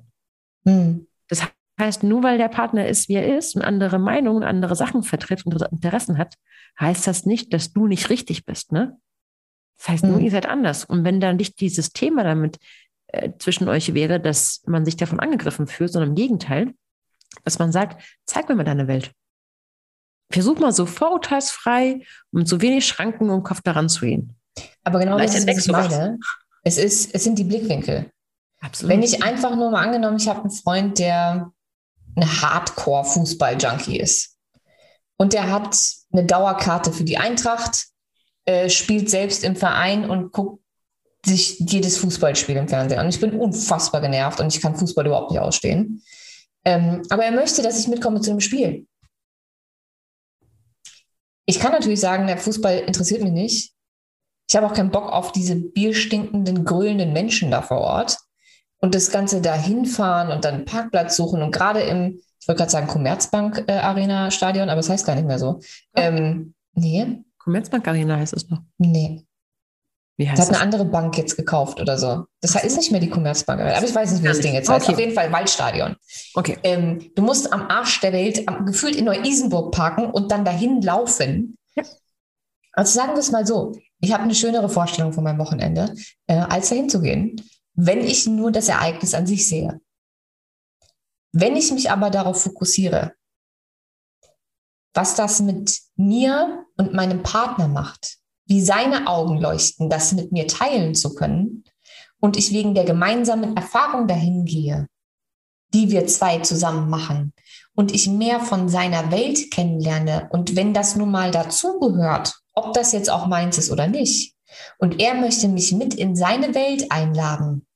Hm. Das heißt, nur weil der Partner ist, wie er ist und andere Meinungen, andere Sachen vertritt und Interessen hat, heißt das nicht, dass du nicht richtig bist. Ne? Das heißt, hm. nur ihr seid anders. Und wenn dann nicht dieses Thema damit äh, zwischen euch wäre, dass man sich davon angegriffen fühlt, sondern im Gegenteil, dass man sagt, zeig mir mal deine Welt versuch mal so vorurteilsfrei und so wenig Schranken im Kopf daran zu gehen. Aber genau das ist, was ich meine. Es, ist, es sind die Blickwinkel. Absolut. Wenn ich einfach nur mal angenommen, ich habe einen Freund, der ein Hardcore-Fußball-Junkie ist. Und der hat eine Dauerkarte für die Eintracht, äh, spielt selbst im Verein und guckt sich jedes Fußballspiel im Fernsehen an. Ich bin unfassbar genervt und ich kann Fußball überhaupt nicht ausstehen. Ähm, aber er möchte, dass ich mitkomme zu einem Spiel. Ich kann natürlich sagen, der Fußball interessiert mich nicht. Ich habe auch keinen Bock auf diese bierstinkenden, grölenden Menschen da vor Ort. Und das Ganze da hinfahren und dann einen Parkplatz suchen. Und gerade im, ich wollte gerade sagen, Commerzbank äh, aber es das heißt gar nicht mehr so. Ähm, nee. Commerzbank Arena heißt es noch. Nee. Wie heißt das? hat eine andere Bank jetzt gekauft oder so. Das ist nicht mehr die Commerzbank. Aber ich weiß nicht, wie das Ding jetzt heißt. Okay. Auf jeden Fall Waldstadion. Okay. Ähm, du musst am Arsch der Welt am, gefühlt in Neu-Isenburg parken und dann dahin laufen. Ja. Also sagen wir es mal so. Ich habe eine schönere Vorstellung von meinem Wochenende, äh, als dahin zu gehen, wenn ich nur das Ereignis an sich sehe. Wenn ich mich aber darauf fokussiere, was das mit mir und meinem Partner macht, wie seine Augen leuchten, das mit mir teilen zu können und ich wegen der gemeinsamen Erfahrung dahin gehe, die wir zwei zusammen machen und ich mehr von seiner Welt kennenlerne. Und wenn das nun mal dazugehört, ob das jetzt auch meins ist oder nicht, und er möchte mich mit in seine Welt einladen,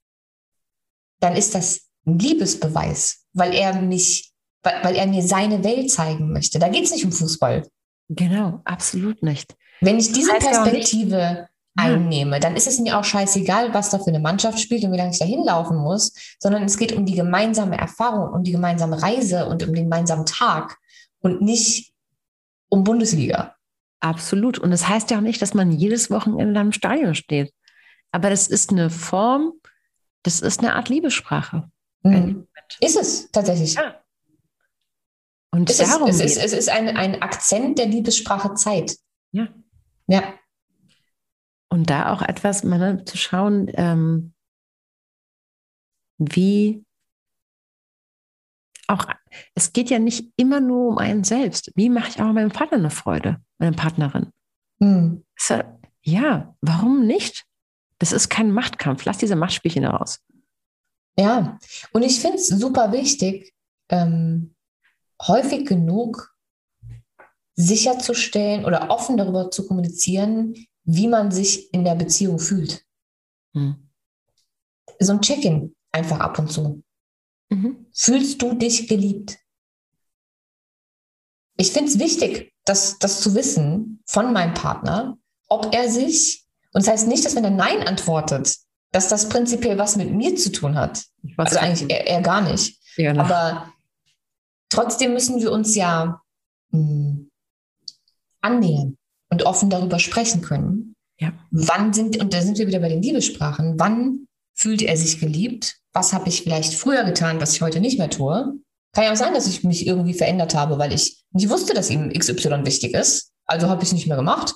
dann ist das ein Liebesbeweis, weil er mich, weil, weil er mir seine Welt zeigen möchte. Da geht es nicht um Fußball. Genau, absolut nicht. Wenn ich diese Perspektive einnehme, dann ist es mir auch scheißegal, was da für eine Mannschaft spielt und wie lange ich da hinlaufen muss, sondern es geht um die gemeinsame Erfahrung, um die gemeinsame Reise und um den gemeinsamen Tag und nicht um Bundesliga. Absolut. Und das heißt ja auch nicht, dass man jedes Wochenende im Stadion steht. Aber das ist eine Form, das ist eine Art Liebessprache. Mhm. Ist es tatsächlich. Ja. Und es darum ist, es ist, es ist ein, ein Akzent der Liebessprache Zeit. Ja. Ja. Und da auch etwas mal zu schauen, ähm, wie auch, es geht ja nicht immer nur um einen selbst. Wie mache ich auch meinem Partner eine Freude, meiner Partnerin? Mhm. Ja, warum nicht? Das ist kein Machtkampf. Lass diese Machtspielchen raus. Ja, und ich finde es super wichtig, ähm, häufig genug sicherzustellen oder offen darüber zu kommunizieren, wie man sich in der Beziehung fühlt. Hm. So ein Check-in einfach ab und zu. Mhm. Fühlst du dich geliebt? Ich finde es wichtig, das, das zu wissen von meinem Partner, ob er sich, und das heißt nicht, dass wenn er Nein antwortet, dass das prinzipiell was mit mir zu tun hat. Was also eigentlich eher, eher, gar nicht. Ja, Aber trotzdem müssen wir uns ja mh, hm, annähern und offen darüber sprechen können. Ja. Wann sind, und da sind wir wieder bei den Liebessprachen, wann fühlt er sich geliebt? Was habe ich vielleicht früher getan, was ich heute nicht mehr tue? Kann ja auch sein, dass ich mich irgendwie verändert habe, weil ich nicht wusste, dass ihm XY wichtig ist. Also habe ich es nicht mehr gemacht.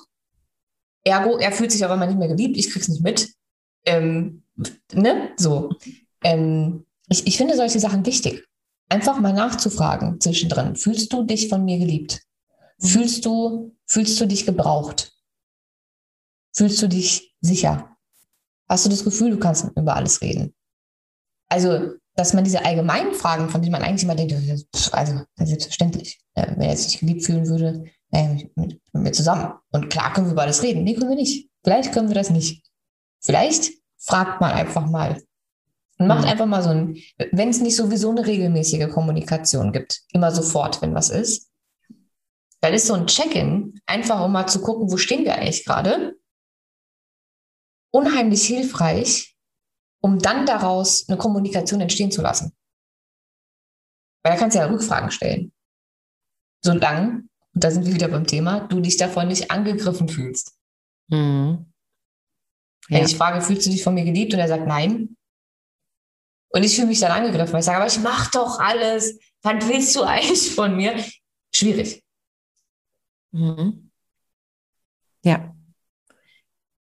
Ergo, er fühlt sich aber mal nicht mehr geliebt, ich krieg's nicht mit. Ähm, ne? So. Ähm, ich, ich finde solche Sachen wichtig. Einfach mal nachzufragen zwischendrin. Fühlst du dich von mir geliebt? Mhm. Fühlst du, fühlst du dich gebraucht? Fühlst du dich sicher? Hast du das Gefühl, du kannst über alles reden? Also, dass man diese allgemeinen Fragen, von denen man eigentlich immer denkt, also, selbstverständlich. Wenn er sich geliebt fühlen würde, äh, mit, mit mir zusammen. Und klar können wir über alles reden. Nee, können wir nicht. Vielleicht können wir das nicht. Vielleicht fragt man einfach mal. Und macht mhm. einfach mal so ein, wenn es nicht sowieso eine regelmäßige Kommunikation gibt, immer sofort, wenn was ist, dann ist so ein Check-in, einfach um mal zu gucken, wo stehen wir eigentlich gerade, unheimlich hilfreich, um dann daraus eine Kommunikation entstehen zu lassen. Weil da kannst du ja Rückfragen stellen. Solange, und da sind wir wieder beim Thema, du dich davon nicht angegriffen fühlst. Mhm. Wenn ja. ich frage, fühlst du dich von mir geliebt? Und er sagt nein. Und ich fühle mich dann angegriffen, weil ich sage, aber ich mache doch alles. Was willst du eigentlich von mir? Schwierig. Mhm. Ja.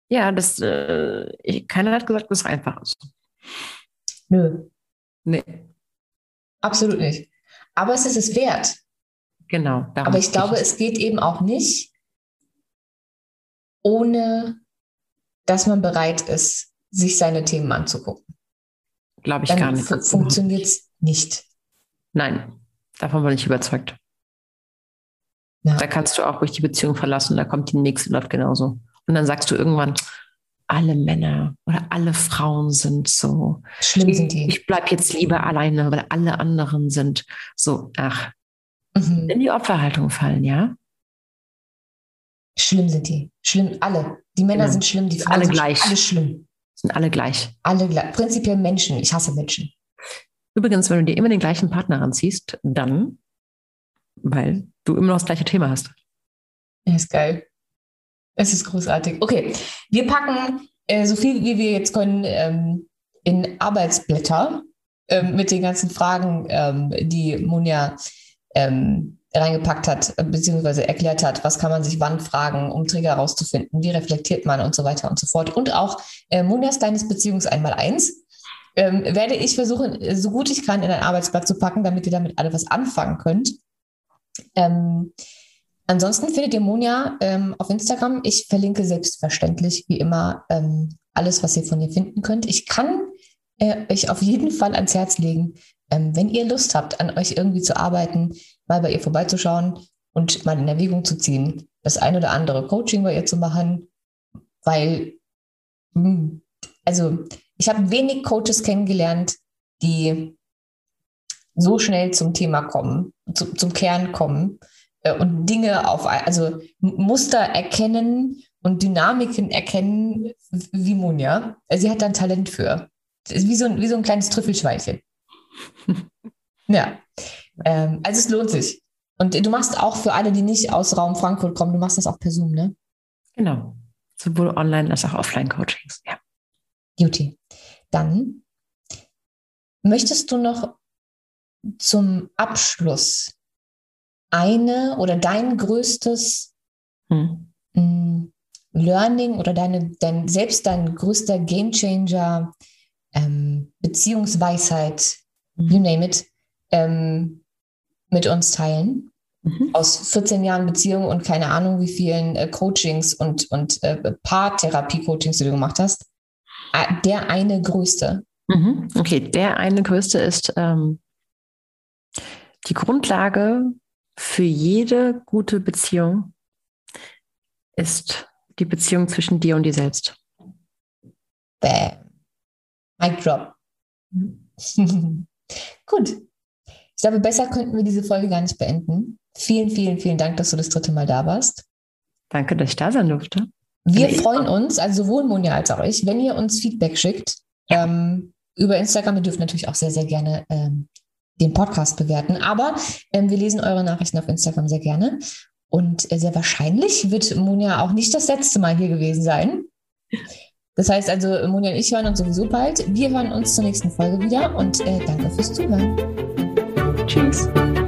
Ja, das, äh, keiner hat gesagt, dass es einfach ist. Nö. Nee. Absolut nicht. Aber es ist es wert. Genau. Aber ich glaube, es geht eben auch nicht ohne dass man bereit ist, sich seine Themen anzugucken. Glaube ich Dann gar nicht. Funktioniert es nicht. Nein, davon bin ich überzeugt. Ja. Da kannst du auch ruhig die Beziehung verlassen, da kommt die nächste läuft genauso. Und dann sagst du irgendwann, alle Männer oder alle Frauen sind so. Schlimm sind die. Ich bleibe jetzt lieber alleine, weil alle anderen sind so, ach, mhm. in die Opferhaltung fallen, ja? Schlimm sind die. Schlimm, alle. Die Männer genau. sind schlimm, die Frauen alle sind gleich. alle schlimm. Sind alle gleich. Alle gleich. Prinzipiell Menschen. Ich hasse Menschen. Übrigens, wenn du dir immer den gleichen Partner ranziehst, dann, weil du immer noch das gleiche Thema hast. Ja, ist geil. Es ist großartig. Okay, wir packen äh, so viel, wie wir jetzt können, ähm, in Arbeitsblätter ähm, mit den ganzen Fragen, ähm, die Monja ähm, reingepackt hat, beziehungsweise erklärt hat, was kann man sich wann fragen, um Trigger herauszufinden, wie reflektiert man und so weiter und so fort. Und auch äh, Munjas kleines Beziehungs einmal eins ähm, werde ich versuchen, so gut ich kann, in ein Arbeitsblatt zu packen, damit ihr damit alle was anfangen könnt. Ähm, ansonsten findet ihr Monja ähm, auf Instagram. Ich verlinke selbstverständlich, wie immer, ähm, alles, was ihr von ihr finden könnt. Ich kann äh, euch auf jeden Fall ans Herz legen, ähm, wenn ihr Lust habt, an euch irgendwie zu arbeiten, mal bei ihr vorbeizuschauen und mal in Erwägung zu ziehen, das ein oder andere Coaching bei ihr zu machen, weil, hm, also ich habe wenig Coaches kennengelernt, die so schnell zum Thema kommen, zu, zum Kern kommen äh, und Dinge auf, also Muster erkennen und Dynamiken erkennen wie Monja. Also sie hat da ein Talent für. Wie so ein, wie so ein kleines Trüffelschweinchen. ja. Ähm, also es lohnt sich. Und du machst auch für alle, die nicht aus Raum Frankfurt kommen, du machst das auch per Zoom, ne? Genau. Sowohl Online- als auch Offline-Coachings, ja. Beauty. Dann möchtest du noch zum Abschluss eine oder dein größtes hm. Mm, Learning oder deine, dein, selbst dein größter Gamechanger, ähm, Beziehungsweisheit, mhm. you name it, ähm, mit uns teilen? Mhm. Aus 14 Jahren Beziehung und keine Ahnung, wie vielen äh, Coachings und, und äh, Paartherapie-Coachings, die du gemacht hast. Der eine größte. Mhm. Okay, der eine größte ist ähm, die Grundlage für jede gute Beziehung ist die Beziehung zwischen dir und dir selbst. Bam. Mic drop. Gut. Ich glaube, besser könnten wir diese Folge gar nicht beenden. Vielen, vielen, vielen Dank, dass du das dritte Mal da warst. Danke, dass ich da sein durfte. Wir freuen uns, also sowohl Monja als auch ich, wenn ihr uns Feedback schickt ähm, über Instagram. Wir dürfen natürlich auch sehr, sehr gerne ähm, den Podcast bewerten. Aber ähm, wir lesen eure Nachrichten auf Instagram sehr gerne. Und äh, sehr wahrscheinlich wird Monja auch nicht das letzte Mal hier gewesen sein. Das heißt also, Monja und ich hören uns sowieso bald. Wir hören uns zur nächsten Folge wieder und äh, danke fürs Zuhören. Cheers.